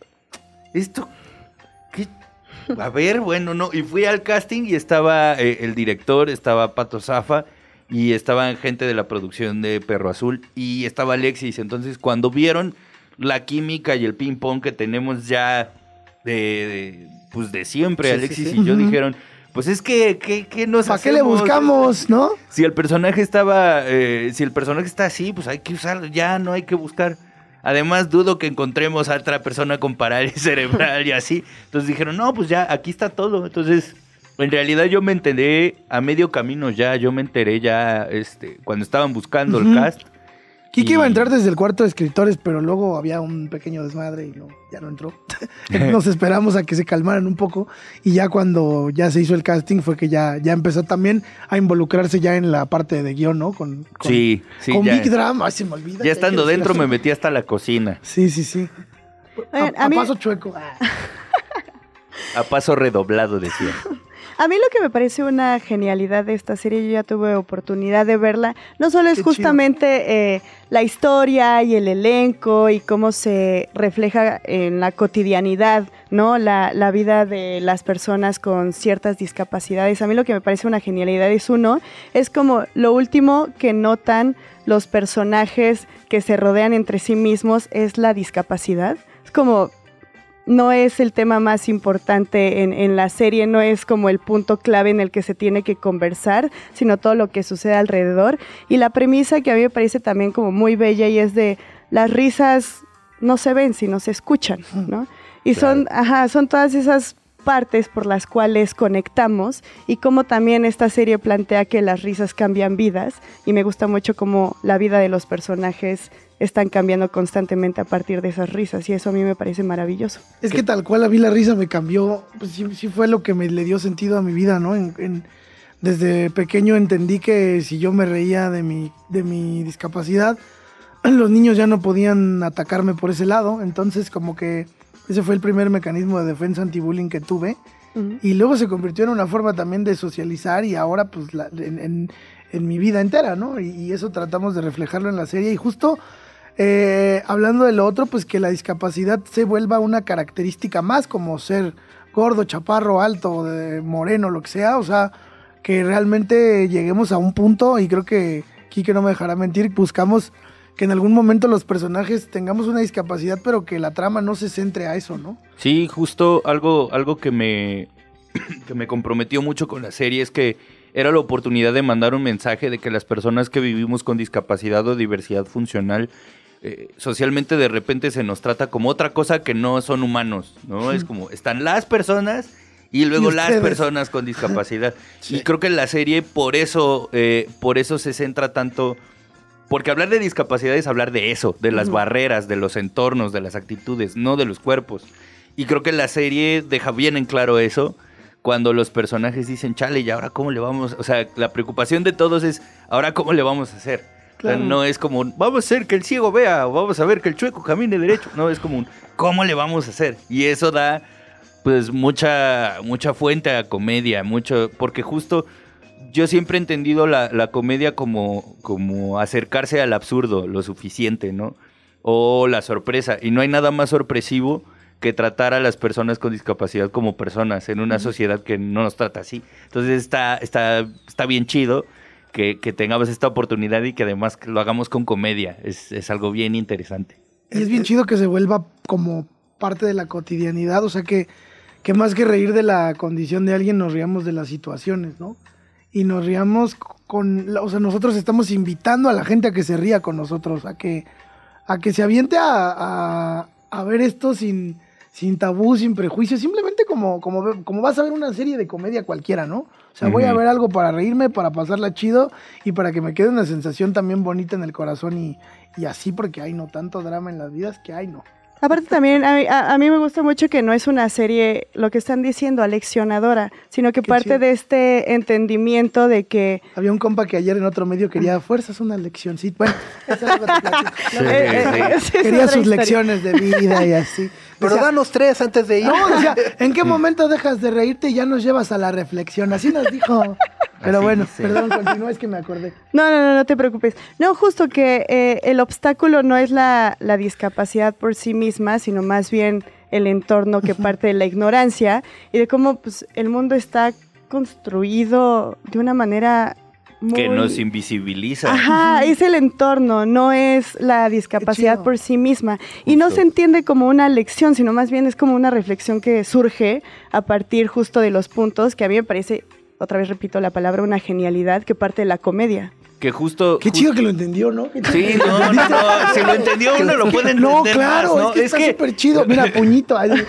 esto, ¿qué? A ver, bueno, no. Y fui al casting y estaba eh, el director, estaba Pato Zafa y estaban gente de la producción de Perro Azul y estaba Alexis. Entonces, cuando vieron la química y el ping pong que tenemos ya de, de, pues de siempre, Sí, Alexis sí. y yo dijeron, pues es que, ¿qué, qué nos ¿Para qué le buscamos, no? Si el personaje estaba, eh, si el personaje está así, pues hay que usarlo, ya no hay que buscar. Además, dudo que encontremos a otra persona con parálisis cerebral y así. Entonces dijeron, no, pues ya, aquí está todo. Entonces, en realidad yo me enteré a medio camino ya, yo me enteré ya este, cuando estaban buscando el cast. Kiki Y- iba a entrar desde el cuarto de escritores, pero luego había un pequeño desmadre y no, ya no entró. Nos esperamos a que se calmaran un poco y ya cuando ya se hizo el casting fue que ya, ya empezó también a involucrarse ya en la parte de guion, ¿no? Con, con, Sí, sí, con ya, Big Drama, ay, se me olvida. ya estando dentro así. me metí hasta la cocina, Sí, sí, sí. A, Oigan, a a mí- paso chueco. a paso redoblado decía. A mí lo que me parece una genialidad de esta serie, yo ya tuve oportunidad de verla, no solo es Qué justamente eh, la historia y el elenco y cómo se refleja en la cotidianidad, ¿no? La, la vida de las personas con ciertas discapacidades. A mí lo que me parece una genialidad es uno, es como lo último que notan los personajes que se rodean entre sí mismos es la discapacidad. Es como no es el tema más importante en, en la serie, no es como el punto clave en el que se tiene que conversar, sino todo lo que sucede alrededor. Y la premisa que a mí me parece también como muy bella y es de las risas no se ven, sino se escuchan, ¿no? Y son, ajá, son todas esas partes por las cuales conectamos y como también esta serie plantea que las risas cambian vidas y me gusta mucho cómo la vida de los personajes están cambiando constantemente a partir de esas risas y eso a mí me parece maravilloso. Es que tal cual a mí la risa me cambió, pues sí, sí fue lo que me le dio sentido a mi vida, ¿no? En- en- desde pequeño entendí que si yo me reía de mi, de mi discapacidad, los niños ya no podían atacarme por ese lado, entonces como que ese fue el primer mecanismo de defensa anti-bullying que tuve. Y luego se convirtió en una forma también de socializar y ahora pues la- en, en- en mi vida entera, ¿no? Y, y eso tratamos de reflejarlo en la serie. Y justo eh, hablando de lo otro, pues que la discapacidad se vuelva una característica más, como ser gordo, chaparro, alto, de- moreno, lo que sea. O sea, que realmente lleguemos a un punto y creo que Kike no me dejará mentir, buscamos que en algún momento los personajes tengamos una discapacidad, pero que la trama no se centre a eso, ¿no? Sí, justo algo, algo que me, que me comprometió mucho con la serie es que era la oportunidad de mandar un mensaje de que las personas que vivimos con discapacidad o diversidad funcional, eh, socialmente de repente se nos trata como otra cosa que no son humanos, ¿no? Es como, están las personas y luego Y las personas con discapacidad. Y creo que la serie por eso, eh, por eso se centra tanto porque hablar de discapacidad es hablar de eso, de las barreras, de los entornos, de las actitudes, no de los cuerpos. Y creo que la serie deja bien en claro eso cuando los personajes dicen, chale, ¿y ahora cómo le vamos? O sea, la preocupación de todos es, ¿ahora cómo le vamos a hacer? Claro. no es como, vamos a hacer que el ciego vea, o vamos a ver que el chueco camine derecho. No, es como, un, ¿cómo le vamos a hacer? Y eso da, pues, mucha, mucha fuente a comedia, mucho, porque justo yo siempre he entendido la, la comedia como, como acercarse al absurdo lo suficiente, ¿no? O la sorpresa. Y no hay nada más sorpresivo que tratar a las personas con discapacidad como personas en una sociedad que no nos trata así. Entonces está, está, está bien chido que, tengamos esta oportunidad y que además lo hagamos con comedia. Es, es algo bien interesante. Y es bien chido que se vuelva como parte de la cotidianidad, o sea que, que más que reír de la condición de alguien, nos riamos de las situaciones, ¿no? Y nos riamos con, o sea, nosotros estamos invitando a la gente a que se ría con nosotros, a que, a que se aviente a- a ver esto sin, sin tabú, sin prejuicio, simplemente como, como, ve- como vas a ver una serie de comedia cualquiera, ¿no? O sea, voy a ver algo para reírme, para pasarla chido y para que me quede una sensación también bonita en el corazón y, y así porque hay no tanto drama en las vidas que hay, no. Aparte también, a, mí- a- a mí me gusta mucho que no es una serie, lo que están diciendo, aleccionadora, sino que Qué parte chido. de este entendimiento de que... Había un compa que ayer en otro medio quería fuerzas una lección, sí, bueno, eso. Sí, sí. sí, es Quería otra sus historia. lecciones de vida y así. Pero Decía, danos tres antes de ir. No, decía, ¿en qué momento dejas de reírte y ya nos llevas a la reflexión? Así nos dijo. Pero Así bueno, dice. perdón, continúa, es que me acordé. No, no, no, no te preocupes. No, justo que eh, el obstáculo no es la, la discapacidad por sí misma, sino más bien el entorno que parte de la ignorancia y de cómo pues, el mundo está construido de una manera muy... Que nos invisibiliza. Ajá, es el entorno, no es la discapacidad por sí misma. Y no se entiende como una lección, sino más bien es como una reflexión que surge a partir justo de los puntos que a mí me parece, otra vez repito la palabra, una genialidad que parte de la comedia. Que justo... Qué chido que lo entendió, ¿no? Sí, no, no, no, si lo entendió uno lo puede entender No, claro, más, ¿no? es que Es está que- súper chido. Mira, puñito. ahí.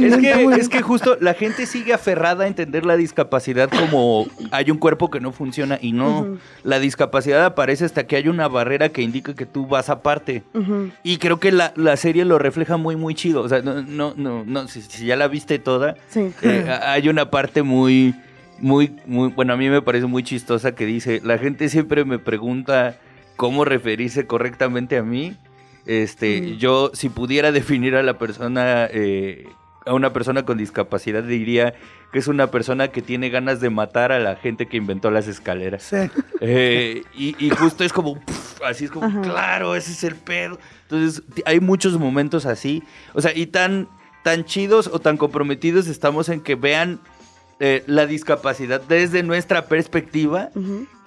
Es que, es que justo la gente sigue aferrada a entender la discapacidad como hay un cuerpo que no funciona y no. La discapacidad aparece hasta que hay una barrera que indica que tú vas aparte. Y creo que la, la serie lo refleja muy, muy chido. O sea, no, no, no, no si, si ya la viste toda, Sí. eh, hay una parte muy, muy, muy, bueno, a mí me parece muy chistosa que dice, la gente siempre me pregunta cómo referirse correctamente a mí. Este, Mm. yo si pudiera definir a la persona, eh, a una persona con discapacidad, diría que es una persona que tiene ganas de matar a la gente que inventó las escaleras. Sí. Eh, y, y justo es como, así es como, Ajá. claro, ese es el pedo. Entonces, hay muchos momentos así. O sea, y tan, tan chidos o tan comprometidos estamos en que vean eh, la discapacidad desde nuestra perspectiva.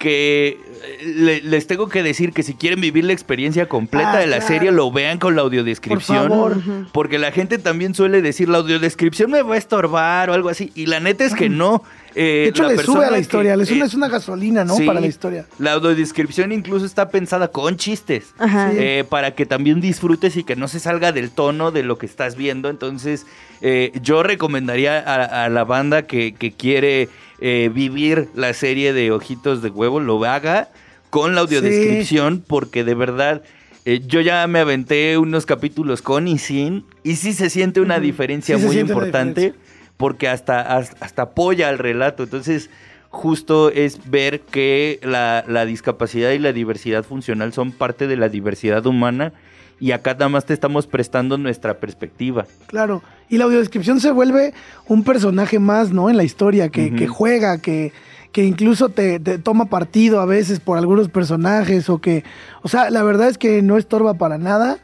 Que le- les tengo que decir que si quieren vivir la experiencia completa Ah, de la claro. serie, lo vean con la Por audiodescripción. favor. Ujú. Porque la gente también suele decir la audiodescripción me va a estorbar o algo así. Y la neta es que no. Eh, De hecho, la le sube a la historia. le sube, eh, es una gasolina, ¿no? sí. Para la historia. la audiodescripción incluso está pensada con chistes. Ajá. Sí. eh, para que también disfrutes y que no se salga del tono de lo que estás viendo. Entonces, eh, yo recomendaría a, a la banda que, que quiere eh, vivir la serie de Ojitos de Huevo, lo haga con la audiodescripción, porque de verdad. eh, yo ya me aventé unos capítulos con y sin, y sí se siente una diferencia Sí muy importante, diferencia. porque hasta, hasta, hasta apoya al relato. Entonces, justo es ver que la, la discapacidad y la diversidad funcional son parte de la diversidad humana y acá nada más te estamos prestando nuestra perspectiva. Claro. Y la audiodescripción se vuelve un personaje más, ¿no? En la historia, que, que juega, que, que incluso te, te toma partido a veces por algunos personajes o que, o sea, la verdad es que no estorba para nada.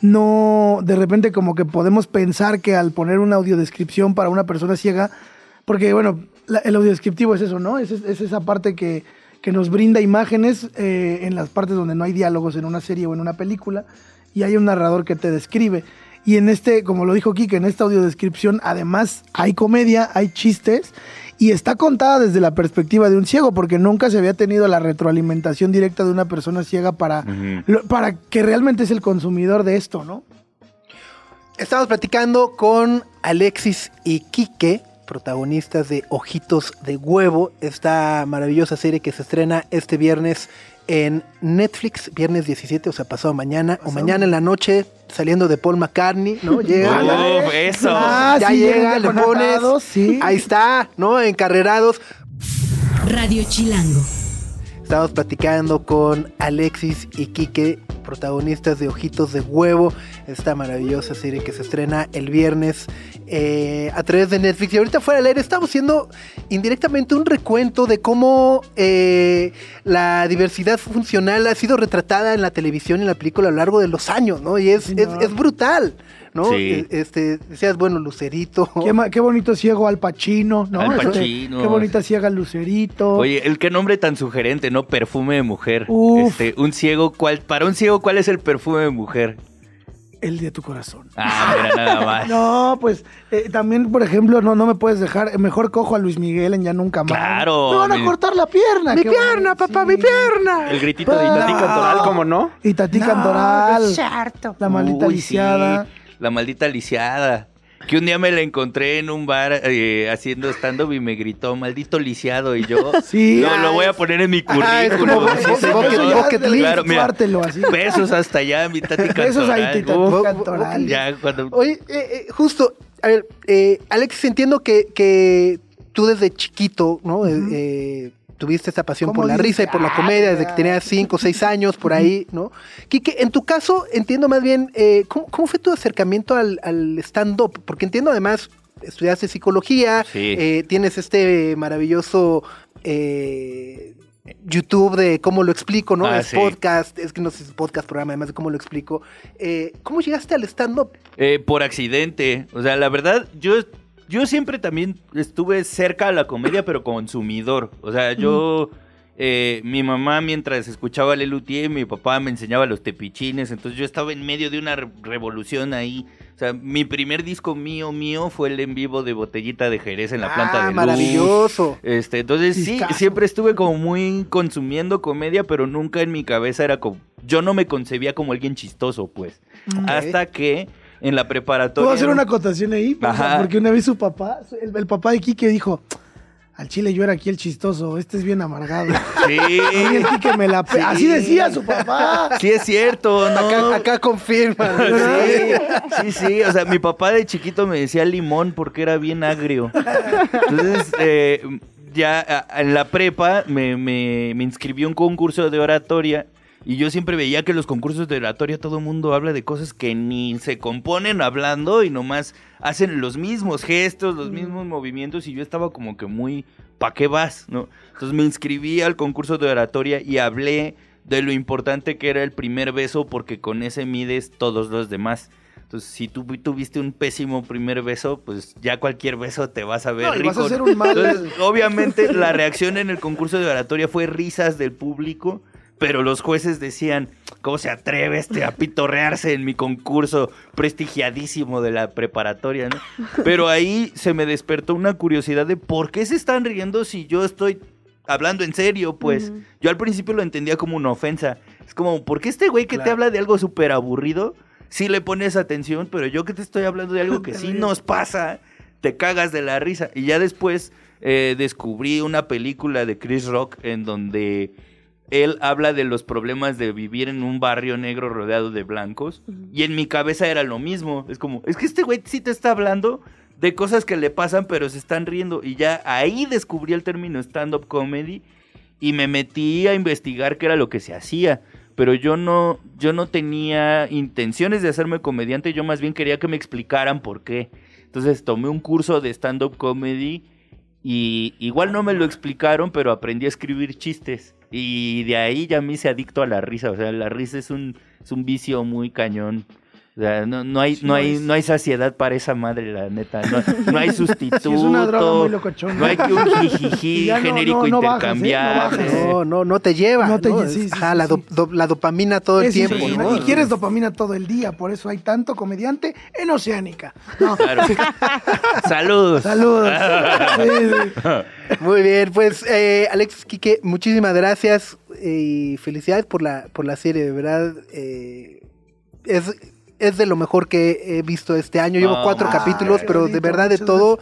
No, de repente como que podemos pensar que al poner una audiodescripción para una persona ciega, porque bueno, la- el audiodescriptivo es eso, ¿no? Es, es esa parte que, que nos brinda imágenes eh, en las partes donde no hay diálogos en una serie o en una película y hay un narrador que te describe. Y en este, como lo dijo Kike, en esta audiodescripción además hay comedia, hay chistes y está contada desde la perspectiva de un ciego porque nunca se había tenido la retroalimentación directa de una persona ciega para, lo- para que realmente es el consumidor de esto, ¿no? Estamos platicando con Alexis y Quique, protagonistas de Ojitos de Huevo, esta maravillosa serie que se estrena este viernes en Netflix, viernes 17, o sea, pasado mañana, o mañana en la noche, saliendo de Paul McCartney, ¿no? Llega, Uf, eso. Ah, ya sí, llega, le pones, sí. ahí está, ¿no? Encarrerados. Radio Chilango. Estamos platicando con Alexis y Quique, protagonistas de Ojitos de Huevo, esta maravillosa serie que se estrena el viernes eh, a través de Netflix. Y ahorita fuera del aire estamos haciendo indirectamente un recuento de cómo eh, la diversidad funcional ha sido retratada en la televisión y en la película a lo largo de los años, ¿no? Y es, Sí, es, ¿no? es brutal, ¿no? Sí. Eh, Este, decías, bueno, Lucerito. Qué, bonito ciego Al Pacino, ¿no? Al Este, Pacino. qué bonita ciega Lucerito. Oye, el qué nombre tan sugerente, ¿no? Perfume de mujer. Uf. Este, un ciego, ¿cuál, para un ciego, ¿cuál es el perfume de mujer? El de tu corazón. Ah, mira, nada más. No, pues eh, también, por ejemplo, no, no me puedes dejar. Mejor cojo a Luis Miguel en Ya Nunca Más. Claro, Me van a mi- cortar la pierna. ¡Mi pierna, bueno, papá, sí. mi pierna! El gritito de Itatí. Cantoral, ¿cómo no? Y Tati No, Cantoral. no es cierto. La maldita Uy, lisiada. sí, la maldita lisiada. Que un día me la encontré en un bar eh, haciendo stand-up y me gritó, maldito lisiado. Y yo Sí. lo, lo voy a poner en mi Ah, es currículum. como- Sí, bucket- bucket list. Claro, mira. así. Besos hasta allá, mi tati Besos ahí, Cantoral. Tati Cantoral. Ya, cuando... Oye, eh, eh, justo, a ver, eh, Alex, entiendo que, que tú desde chiquito, ¿no? Eh, tuviste esta pasión ¿Cómo por la risa y por la comedia desde que tenías 5 o 6 años, por ahí, ¿no? Quique, en tu caso, entiendo más bien, eh, ¿cómo, cómo fue tu acercamiento al, al stand-up? Porque entiendo además, estudiaste psicología, Sí. eh, tienes este maravilloso... eh, YouTube de cómo lo explico, ¿no? Ah, es sí. podcast, es que no sé si es podcast, programa, además de cómo lo explico. Eh, ¿Cómo llegaste al stand-up? Eh, por accidente. O sea, la verdad, yo, yo siempre también estuve cerca a la comedia, pero consumidor. O sea, yo. eh, mi mamá, mientras escuchaba Lelutier, mi papá me enseñaba los tepichines. Entonces yo estaba en medio de una re- revolución ahí. O sea, mi primer disco mío, mío, fue el en vivo de Botellita de Jerez en la planta ah, de luz. maravilloso. Este, entonces sí, siempre estuve como muy consumiendo comedia, pero nunca en mi cabeza era como. Yo no me concebía como alguien chistoso, pues. Hasta que en la preparatoria. ¿Puedo hacer una acotación ahí? Ajá. porque una vez su papá, el, el papá de Quique dijo, al chile yo era aquí el chistoso, este es bien amargado. Sí. El Quique me la... pe-". Sí. Así decía su papá. Sí, es cierto, ¿no? Acá, acá confirma. Sí, sí, sí. O sea, mi papá de chiquito me decía limón porque era bien agrio. Entonces, eh, ya en la prepa me, me, me inscribí a un concurso de oratoria. Y yo siempre veía que los concursos de oratoria todo el mundo habla de cosas que ni se componen hablando y nomás hacen los mismos gestos, los mismos movimientos y yo estaba como que muy, ¿pa' qué vas? ¿no? Entonces me inscribí al concurso de oratoria y hablé de lo importante que era el primer beso porque con ese mides todos los demás. Entonces, si tú tuviste un pésimo primer beso, pues ya cualquier beso te vas a ver No, rico. vas a hacer un mal... Entonces, obviamente, la reacción en el concurso de oratoria fue risas del público, pero los jueces decían, ¿cómo se atreve este a pitorrearse en mi concurso prestigiadísimo de la preparatoria, ¿no? Pero ahí se me despertó una curiosidad de por qué se están riendo si yo estoy hablando en serio, pues. Yo al principio lo entendía como una ofensa. Es como, ¿por qué este güey que te habla de algo súper aburrido, sí le pones atención, pero yo que te estoy hablando de algo que sí nos pasa, te cagas de la risa. Y ya después eh, descubrí una película de Chris Rock en donde él habla de los problemas de vivir en un barrio negro rodeado de blancos. Y en mi cabeza era lo mismo. Es como, es que este güey sí te está hablando de cosas que le pasan, pero se están riendo. Y ya ahí descubrí el término stand-up comedy y me metí a investigar qué era lo que se hacía. Pero yo no, yo no tenía intenciones de hacerme comediante, yo más bien quería que me explicaran por qué. Entonces tomé un curso de stand-up comedy y igual no me lo explicaron, pero aprendí a escribir chistes. Y de ahí ya me hice adicto a la risa. O sea, la risa es un, es un vicio muy cañón. O sea, no, no hay, no, hay, no hay saciedad para esa madre, la neta. No, no hay sustituto. Sí, es una droga muy locochona. No hay que un jijiji genérico no- no bajas, ¿eh? No intercambiable. No, no, no te lleva. No te sí, sí, Ajá, sí, la, do- sí. do- la dopamina todo el tiempo. Y quieres dopamina todo el día, por eso hay tanto comediante en Oceánica. No, Claro. Saludos. saludos. Sí, sí. Muy bien, pues eh, Alexis Quique, muchísimas gracias eh, y felicidades por la, por la serie, de verdad. eh, es, es de lo mejor que he visto este año. Llevo cuatro capítulos, pero de verdad de todo,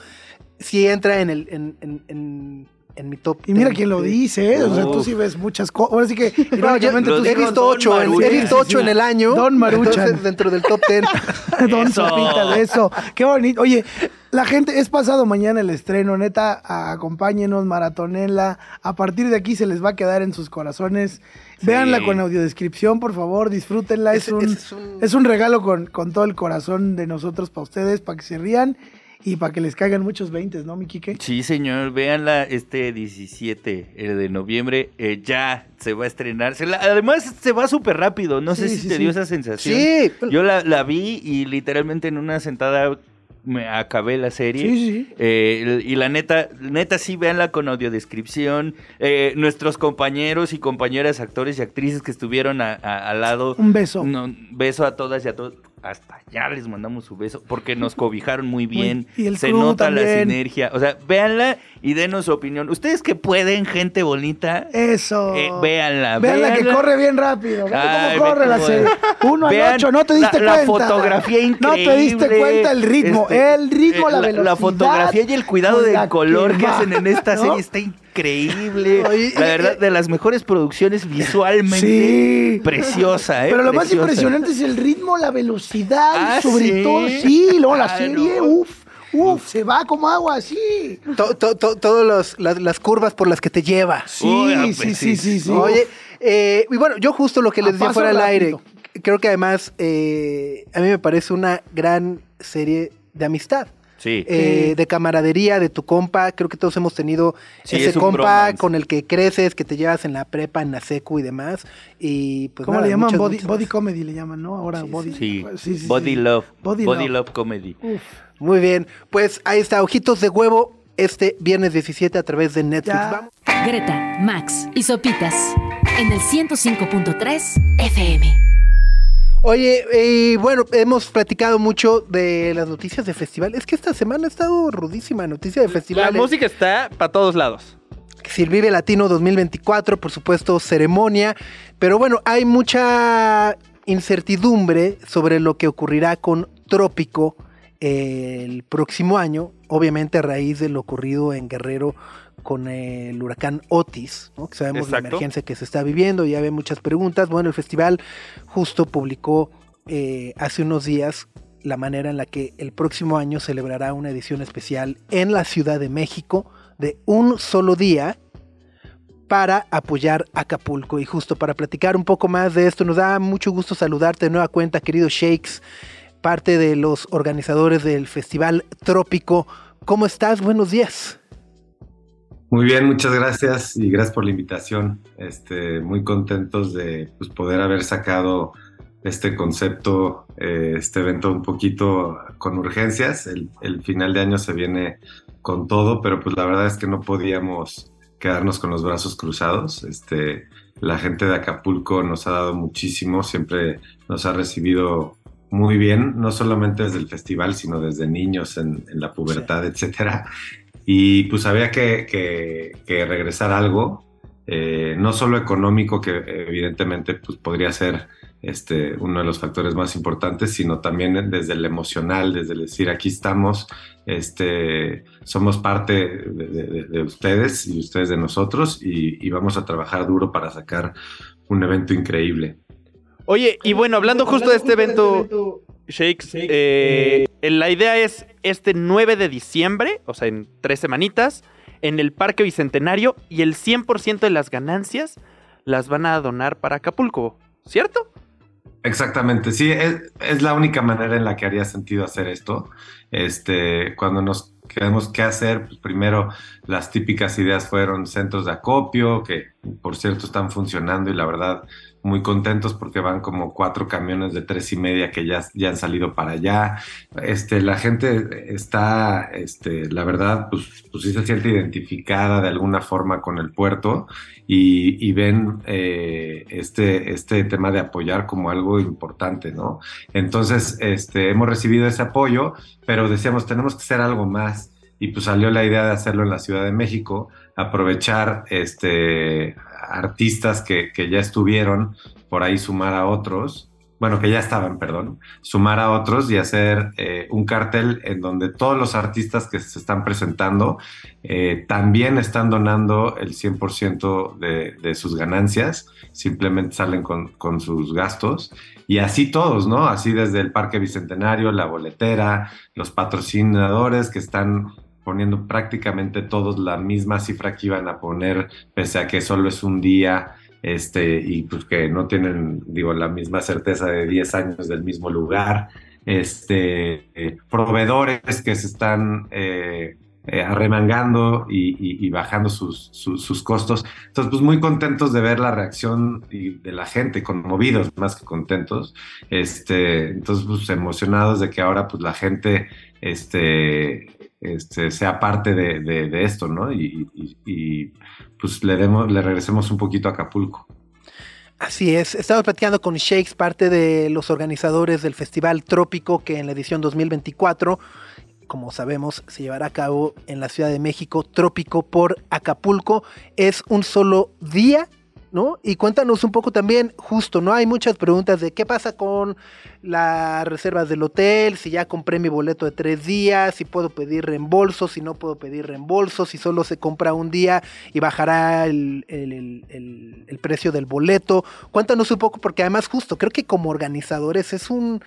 sí entra en el en, en, en, en mi top. Y mira 10. quién lo dice, ¿eh? O sea, tú sí ves muchas cosas. Ahora sí que, No, yo, tú he visto ocho, en, he visto ocho en el año. Don entonces, dentro del top ten. Don Eso. Sopita, de eso. Qué bonito. Oye, la gente, es pasado mañana el estreno, neta, acompáñenos, maratonela. A partir de aquí se les va a quedar en sus corazones. Véanla con audiodescripción, por favor, disfrútenla. Es, Es- un, es un- es un regalo con, con todo el corazón de nosotros para ustedes, para que se rían y para que les caigan muchos veintes, ¿no, mi Quique? Sí, señor, véanla este 17 el de noviembre, eh, ya se va a estrenar. Se la- además, se va súper rápido, no sé Sí, si sí, te sí. dio esa sensación. Sí. Yo la, la vi y literalmente en una sentada me acabé la serie. Sí, sí. Eh, y la neta, neta sí, véanla con audiodescripción. Eh, nuestros compañeros y compañeras, actores y actrices que estuvieron a- a- al lado. Un beso. No, beso a todas y a todos. Hasta allá les mandamos su beso porque nos cobijaron muy bien. y el Se nota la sinergia. O sea, véanla y denos su opinión. Ustedes que pueden, gente bonita, Eso. eh, véanla. Vean la que véanla. corre bien rápido. Ay, cómo corre la serie. Uno al Vean ocho, no te diste la, cuenta. La fotografía No increíble. te diste cuenta el ritmo. Este, el ritmo, eh, la, la, velocidad. fotografía y el cuidado del la color que, va, hacen en esta ¿no? serie está increíble. Oye, la verdad, de las mejores producciones visualmente. Sí. Preciosa, ¿eh? Pero lo más impresionante es el ritmo, la velocidad, Ah, sobre ¿sí? todo, sí, luego la Ah, serie, no. uff, uff, se va como agua, sí. To- to- to- todos los- las, las curvas por las que te lleva. Sí, Uy, pues sí, sí. sí, sí. Oye, eh, y bueno, yo justo lo que A les decía fuera del aire, creo que además eh, a mí me parece una gran serie de amistad. Sí. eh, de camaradería, de tu compa. Creo que todos hemos tenido Sí, ese es compa bromance. con el que creces, que te llevas en la prepa, en la secu y demás. Y pues ¿Cómo nada, le llaman? muchas, body, muchas body gracias. comedy le llaman, ¿no? Ahora body. Sí. sí, sí, Body sí. Love. Body Body, Love. Love. Comedy. Uf. Muy bien, pues ahí está, Ojitos de Huevo, este viernes 17 a través de Netflix. Ya. Vamos. Greta, Max y Sopitas en el 105.3 FM. Oye, eh, bueno, hemos platicado mucho de las noticias de festival. Es que esta semana ha estado rudísima noticia de La festivales. música está para todos lados. Silvive Latino 2024, por supuesto, ceremonia. Pero bueno, hay mucha incertidumbre sobre lo que ocurrirá con Trópico eh, el próximo año, obviamente a raíz de lo ocurrido en Guerrero con el huracán Otis, ¿no? que sabemos la emergencia que se está viviendo, y hay muchas preguntas. Bueno, el festival justo publicó eh, hace unos días la manera en la que el próximo año celebrará una edición especial en la Ciudad de México de un solo día para apoyar Acapulco. Y justo para platicar un poco más de esto, nos da mucho gusto saludarte de nueva cuenta, querido Shakes, parte de los organizadores del Festival Trópico. ¿Cómo estás? Buenos días. Muy bien, muchas gracias y gracias por la invitación. Este, muy contentos de pues, poder haber sacado este concepto, eh, este evento un poquito con urgencias. El, el final de año se viene con todo, pero pues la verdad es que no podíamos quedarnos con los brazos cruzados. Este, la gente de Acapulco nos ha dado muchísimo, siempre nos ha recibido muy bien, no solamente desde el festival, sino desde niños en, en la pubertad, etcétera. Y pues había que, que- que regresar algo, eh, no solo económico, que evidentemente pues, podría ser este, uno de los factores más importantes, sino también desde el emocional, desde el decir aquí estamos, este, somos parte de, de- de ustedes y ustedes de nosotros y, y vamos a trabajar duro para sacar un evento increíble. Oye, y bueno, hablando justo de este evento Shakes, eh, la idea es este 9 de diciembre, o sea, en tres semanitas, en el Parque Bicentenario y el 100% de las ganancias las van a donar para Acapulco, ¿cierto? Exactamente, sí, es, es, la única manera en la que haría sentido hacer esto. Este, cuando nos queremos qué hacer, pues primero las típicas ideas fueron centros de acopio, que por cierto están funcionando y la verdad muy contentos porque van como cuatro camiones de tres y media que ya, ya han salido para allá. Este, la gente está, este, la verdad, pues, pues sí se siente identificada de alguna forma con el puerto y, ven eh, este, este tema de apoyar como algo importante, ¿no? Entonces, este, hemos recibido ese apoyo, pero decíamos, tenemos que hacer algo más. Y pues salió la idea de hacerlo en la Ciudad de México, aprovechar este, artistas que, que, ya estuvieron, por ahí sumar a otros, bueno, que ya estaban, perdón, sumar a otros y hacer eh, un cartel en donde todos los artistas que se están presentando eh, también están donando el 100% de, de, sus ganancias, simplemente salen con, con, sus gastos y así todos, ¿no? Así desde el Parque Bicentenario, la boletera, los patrocinadores que están poniendo prácticamente todos la misma cifra que iban a poner, pese a que solo es un día, este, y pues que no tienen, digo, la misma certeza de 10 años del mismo lugar, este, eh, proveedores que se están eh, eh, arremangando y, bajando sus, sus, sus, costos. Entonces, pues muy contentos de ver la reacción de la gente, conmovidos más que contentos. Este, entonces, pues emocionados de que ahora pues la gente, este, este, sea parte de, esto, ¿no? Y, pues le, regresemos un poquito a Acapulco. Así es, estamos platicando con Shakes, parte de los organizadores del Festival Trópico, que en la edición 2024, como sabemos, se llevará a cabo en la Ciudad de México, Trópico por Acapulco. Es un solo día ¿no? Y cuéntanos un poco también, justo, ¿no? Hay muchas preguntas de qué pasa con las reservas del hotel, si ya compré mi boleto de tres días, si puedo pedir reembolso, si no puedo pedir reembolso, si solo se compra un día y bajará el, el, el, precio del boleto. Cuéntanos un poco, porque además justo, creo que como organizadores es un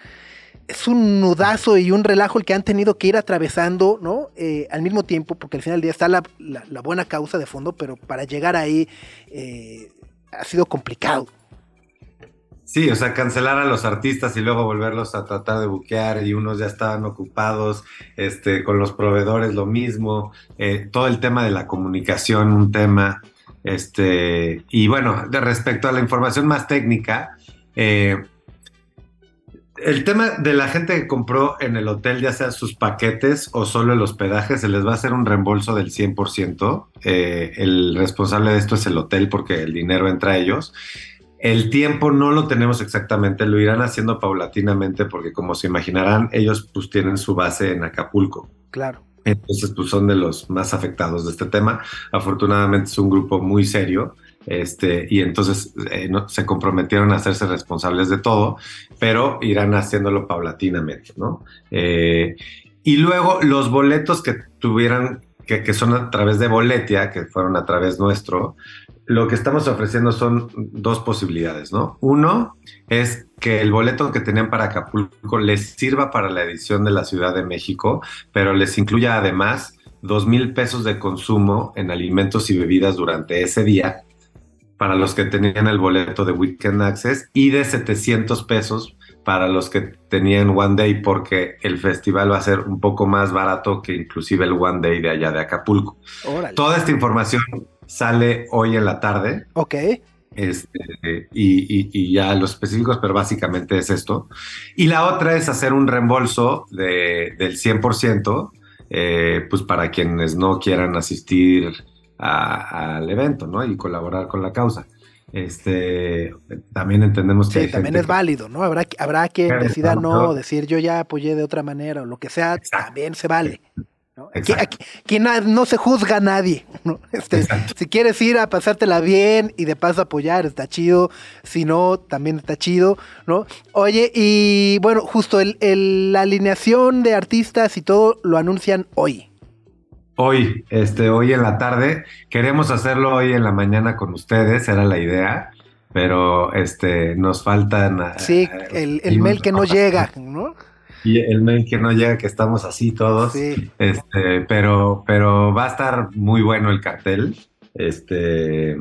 es un nudazo y un relajo el que han tenido que ir atravesando, ¿no? Eh, al mismo tiempo, porque al final del día está la, la, la, buena causa de fondo, pero para llegar ahí eh, ha sido complicado. Sí, o sea, cancelar a los artistas y luego volverlos a tratar de buquear y unos ya estaban ocupados, este, con los proveedores lo mismo, eh, todo el tema de la comunicación, un tema, este, y bueno, de respecto a la información más técnica, eh, el tema de la gente que compró en el hotel, ya sea sus paquetes o solo el hospedaje, se les va a hacer un reembolso del 100%. Eh, el responsable de esto es el hotel porque el dinero entra a ellos. El tiempo no lo tenemos exactamente, lo irán haciendo paulatinamente porque como se imaginarán, ellos pues tienen su base en Acapulco. Claro. Entonces pues son de los más afectados de este tema. Afortunadamente es un grupo muy serio este, y entonces eh, no, se comprometieron a hacerse responsables de todo, pero irán haciéndolo paulatinamente, ¿no? Eh, y luego los boletos que tuvieran, que, que, son a través de Boletia, que fueron a través nuestro, lo que estamos ofreciendo son dos posibilidades, ¿no? Uno es que el boleto que tenían para Acapulco les sirva para la edición de la Ciudad de México, pero les incluya además dos mil pesos de consumo en alimentos y bebidas durante ese día para los que tenían el boleto de Weekend Access y de 700 pesos para los que tenían One Day porque el festival va a ser un poco más barato que inclusive el One Day de allá de Acapulco. Órale. Toda esta información sale hoy en la tarde. Ok. Este, y, y, y, ya los específicos, pero básicamente es esto. Y la otra es hacer un reembolso de, del 100%, eh, pues para quienes no quieran asistir a, al evento, ¿no? Y colaborar con la causa. Este, también entendemos que... Sí, también es válido, ¿no? Habrá, habrá quien decida no, no, decir yo ya apoyé de otra manera o lo que sea, Exacto. también se vale. ¿no? Aquí, aquí, aquí, no se juzga a nadie. ¿no? Este, si quieres ir a pasártela bien y de paso apoyar, está chido. Si no, también está chido, ¿no? Oye, y bueno, justo el, el, la alineación de artistas y todo lo anuncian hoy. Hoy, este, hoy en la tarde. Queremos hacerlo hoy en la mañana con ustedes, era la idea, pero este, nos faltan. Sí, el, el mail que no llega, ¿no? y el mail que no llega, que estamos así todos. Sí. Este, pero, pero va a estar muy bueno el cartel. Este,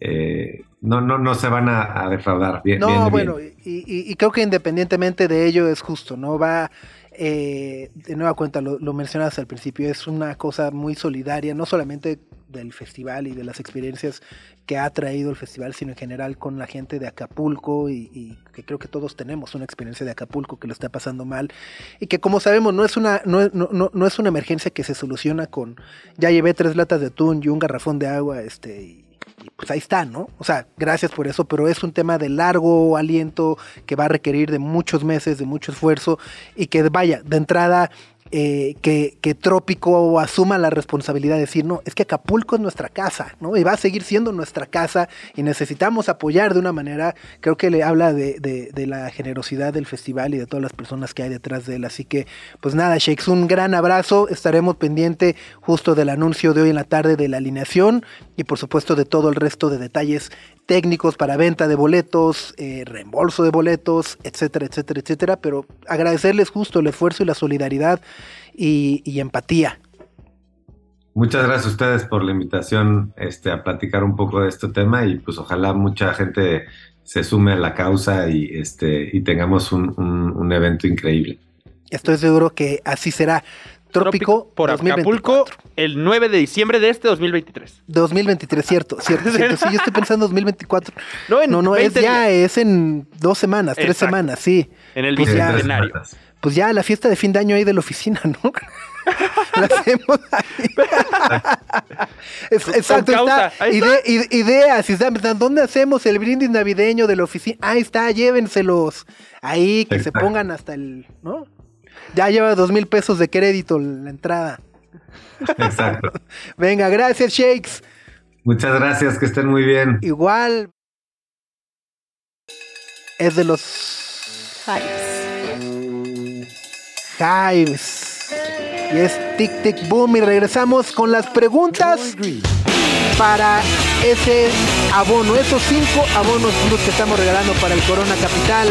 eh, no, no, no se van a, a defraudar. Bien, No, bien, bueno, bien. y, y- y creo que independientemente de ello es justo, ¿no? Va, eh, de nueva cuenta, lo, lo al principio, es una cosa muy solidaria, no solamente del festival y de las experiencias que ha traído el festival, sino en general con la gente de Acapulco y, que creo que todos tenemos una experiencia de Acapulco que lo está pasando mal y que como sabemos no es una no, no, no es una emergencia que se soluciona con ya llevé tres latas de atún y un garrafón de agua este y, y pues ahí está, ¿no? O sea, gracias por eso, pero es un tema de largo aliento que va a requerir de muchos meses, de mucho esfuerzo y que vaya, de entrada, eh, que, Trópico asuma la responsabilidad de decir, no, es que Acapulco es nuestra casa, ¿no? Y va a seguir siendo nuestra casa y necesitamos apoyar de una manera, creo que le habla de, de- de la generosidad del festival y de todas las personas que hay detrás de él. Así que, pues nada, Shakes, un gran abrazo, estaremos pendiente justo del anuncio de hoy en la tarde de la alineación y por supuesto de todo el resto de detalles técnicos para venta de boletos, eh, reembolso de boletos, etcétera, etcétera, etcétera. Pero agradecerles justo el esfuerzo y la solidaridad y, y empatía. Muchas gracias a ustedes por la invitación este, a platicar un poco de este tema y pues ojalá mucha gente se sume a la causa y, este, y tengamos un, un- un evento increíble. Estoy seguro que así será. Trópico, por 2024. Acapulco el 9 de diciembre de este 2023. 2023, cierto, cierto, cierto. Sí, yo estoy pensando 2024. No, en No, no, es 20 ya, días. es en dos semanas, tres Exacto. semanas, sí. En el Pues ya. bicentenario. Pues ya la fiesta de fin de año ahí de la oficina, ¿no? la hacemos ahí. Es- exacto, causa, está. ahí está. Ide- ide- ideas, ¿dónde hacemos el brindis navideño de la oficina? Ahí está, llévenselos. Ahí, que se pongan hasta el, ¿no? Ya lleva dos mil pesos de crédito la entrada. Exacto. Venga, gracias, Shakes. Muchas gracias, que estén muy bien. Igual es de los Hives. Y es Tic Tic Boom. Y regresamos con las preguntas para ese abono, esos cinco abonos plus que estamos regalando para el Corona Capital.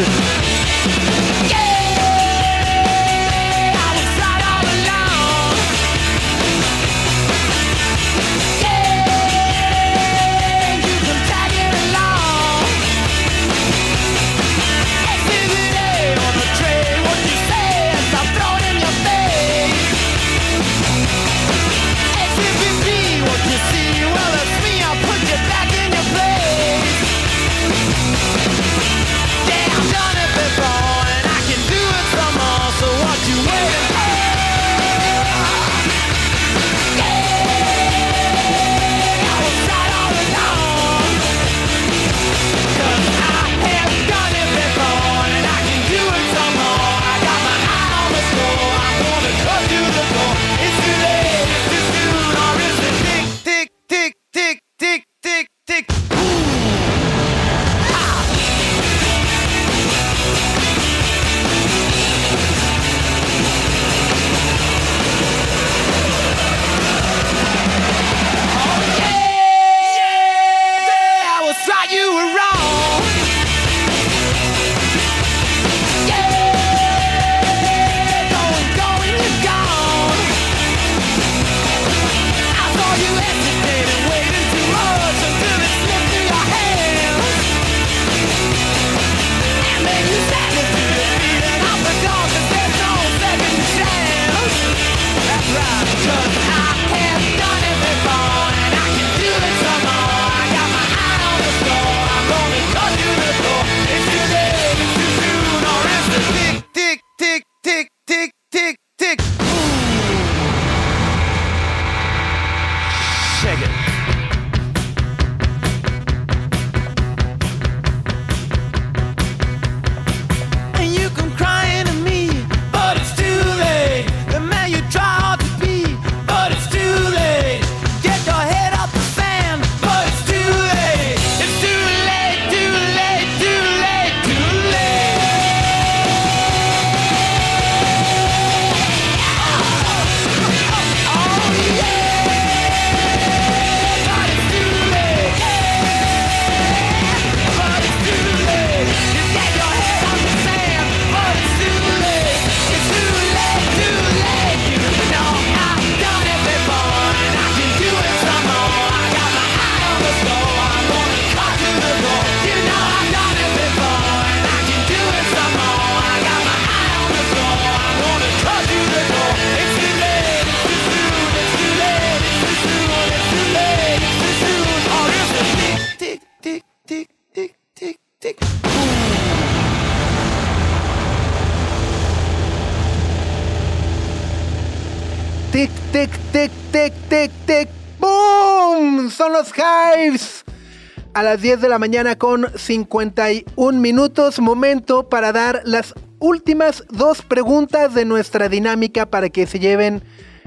Las 10 de la mañana con 51 minutos. Momento para dar las últimas dos preguntas de nuestra dinámica para que se lleven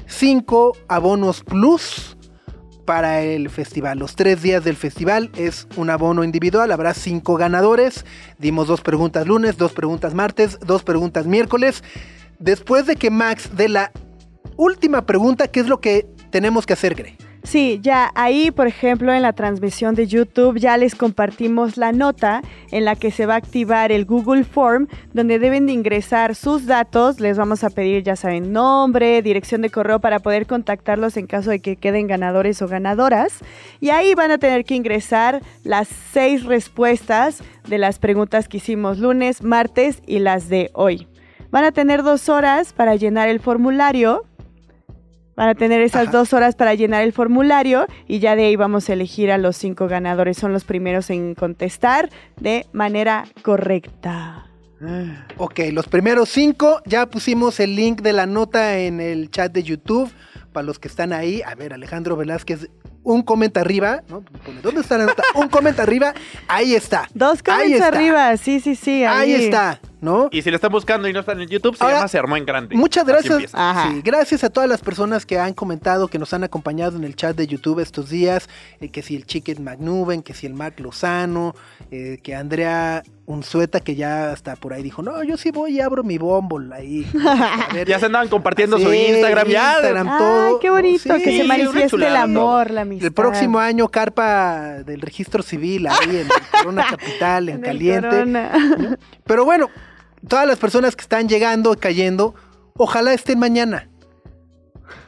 5 abonos plus para el festival. Los tres días del festival es un abono individual. Habrá cinco ganadores. Dimos dos preguntas lunes, dos preguntas martes, dos preguntas miércoles. Después de que Max dé la última pregunta, ¿qué es lo que tenemos que hacer, Gre? Sí, ya ahí, por ejemplo, en la transmisión de YouTube ya les compartimos la nota en la que se va a activar el Google Form, donde deben de ingresar sus datos. Les vamos a pedir, ya saben, nombre, dirección de correo para poder contactarlos en caso de que queden ganadores o ganadoras. Y ahí van a tener que ingresar las seis respuestas de las preguntas que hicimos lunes, martes y las de hoy. Van a tener dos horas para llenar el formulario Van a tener esas Ajá. dos horas para llenar el formulario y ya de ahí vamos a elegir a los cinco ganadores. Son los primeros en contestar de manera correcta. Ok, los primeros cinco, ya pusimos el link de la nota en el chat de YouTube. Para los que están ahí, a ver, Alejandro Velázquez, un comenta arriba, ¿no? ¿Dónde está la nota? Un comenta arriba, ahí está. Dos está. arriba, sí, sí, sí. Ahí está, ¿no? Y si lo están buscando y no están en YouTube, se Ahora, llama Se Armó en Grande. Muchas gracias. empieza. Ajá. sí, gracias a todas las personas que han comentado, que nos han acompañado en el chat de YouTube estos días. eh, que si el Chicken McNuben, que si el Mark Lozano, eh, que Andrea Unzueta, que ya hasta por ahí dijo, no, yo sí voy y abro mi Bumble ahí. A ver, Ya se andaban compartiendo su Instagram. Ya, Instagram. Ay, todo. qué bonito, Sí, que se manifieste el amor, la amistad. El próximo año, carpa del registro civil ahí en Corona Capital, en, Caliente. Corona. Pero bueno, todas las personas que están llegando, cayendo, ojalá estén mañana.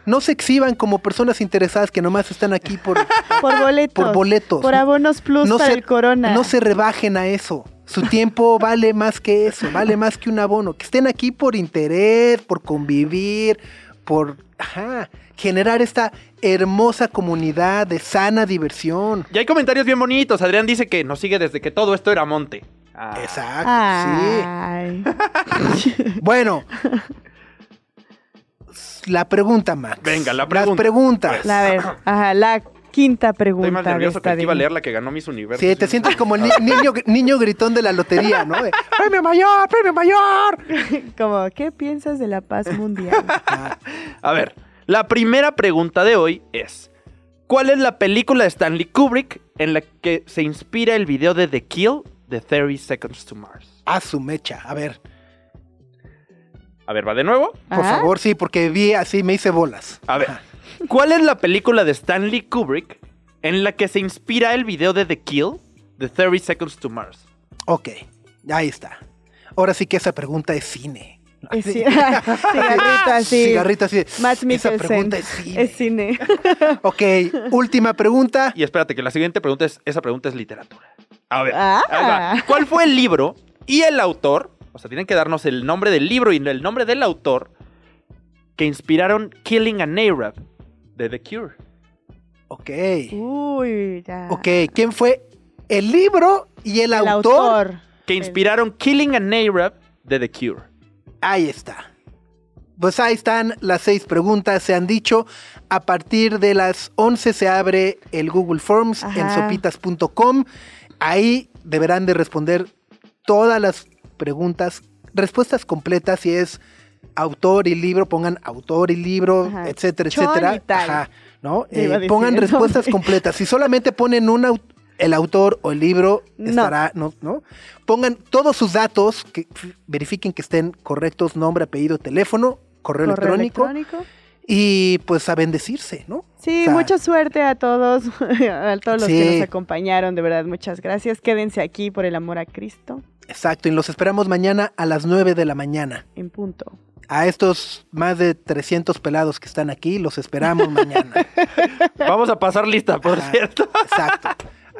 No se exhiban como personas interesadas que nomás están aquí por, Por boletos. por boletos. Por abonos plus No para se- el Corona. No se rebajen a eso. Su tiempo vale más que eso, vale más que un abono. Que estén aquí por interés, por convivir, por ajá, generar esta hermosa comunidad de sana diversión. Y hay comentarios bien bonitos. Adrián dice que nos sigue desde que todo esto era monte. Ah. Exacto, Ay. sí. Bueno. La pregunta, Max. Venga, la Las pregunta. preguntas. La, a ver, ajá, la quinta pregunta. Estoy más de nervioso esta que iba a leer la que ganó Miss Universo. Sí, te sientes como el ni- niño, niño gritón de la lotería, ¿no? De, ¡Premio mayor! ¡Premio mayor! Como, ¿qué piensas de la paz mundial? Ah, A ver, la primera pregunta de hoy es: ¿Cuál es la película de Stanley Kubrick en la que se inspira el video de The Kill de 30 Seconds to Mars? a su mecha. A ver, A ver, va de nuevo. por favor, sí, porque vi así, me hice bolas. A ver, ¿cuál es la película de Stanley Kubrick en la que se inspira el video de The Kill de 30 Seconds to Mars? Ok, ahí está. Ahora sí que esa pregunta es cine. es ci- cigarrito así. Cigarrito así. Esa pregunta es cine. Es cine. Ok, última pregunta. Y espérate, que la siguiente pregunta es: esa pregunta es literatura. A ver, Ah. ¿cuál fue el libro y el autor? O sea, tienen que darnos el nombre del libro y el nombre del autor que inspiraron Killing an Arab de The Cure. Ok. Uy, ya. Ok, ¿quién fue el libro y el, El autor? autor. Que inspiraron Killing an Arab de The Cure. Ahí está. Pues ahí están las seis preguntas, se han dicho. A partir de las 11 se abre el Google Forms en sopitas.com. Ahí deberán de responder todas las preguntas, respuestas completas, si es autor y libro, pongan autor y libro, Ajá. etcétera, Chon etcétera. Ajá, ¿no? Eh, pongan respuestas completas. Si solamente ponen un el autor o el libro, No. estará, no, ¿no? Pongan todos sus datos, que verifiquen que estén correctos, nombre, apellido, teléfono, correo, Correo electrónico, electrónico. y pues a bendecirse, ¿no? Sí, O sea, mucha suerte a todos, a todos los que nos acompañaron, de verdad, muchas gracias. Quédense aquí por el amor a Cristo, Exacto, y los esperamos mañana a las 9 de la mañana. en punto. A estos más de 300 pelados que están aquí, los esperamos mañana. Vamos a pasar lista, por Ajá. cierto. Exacto.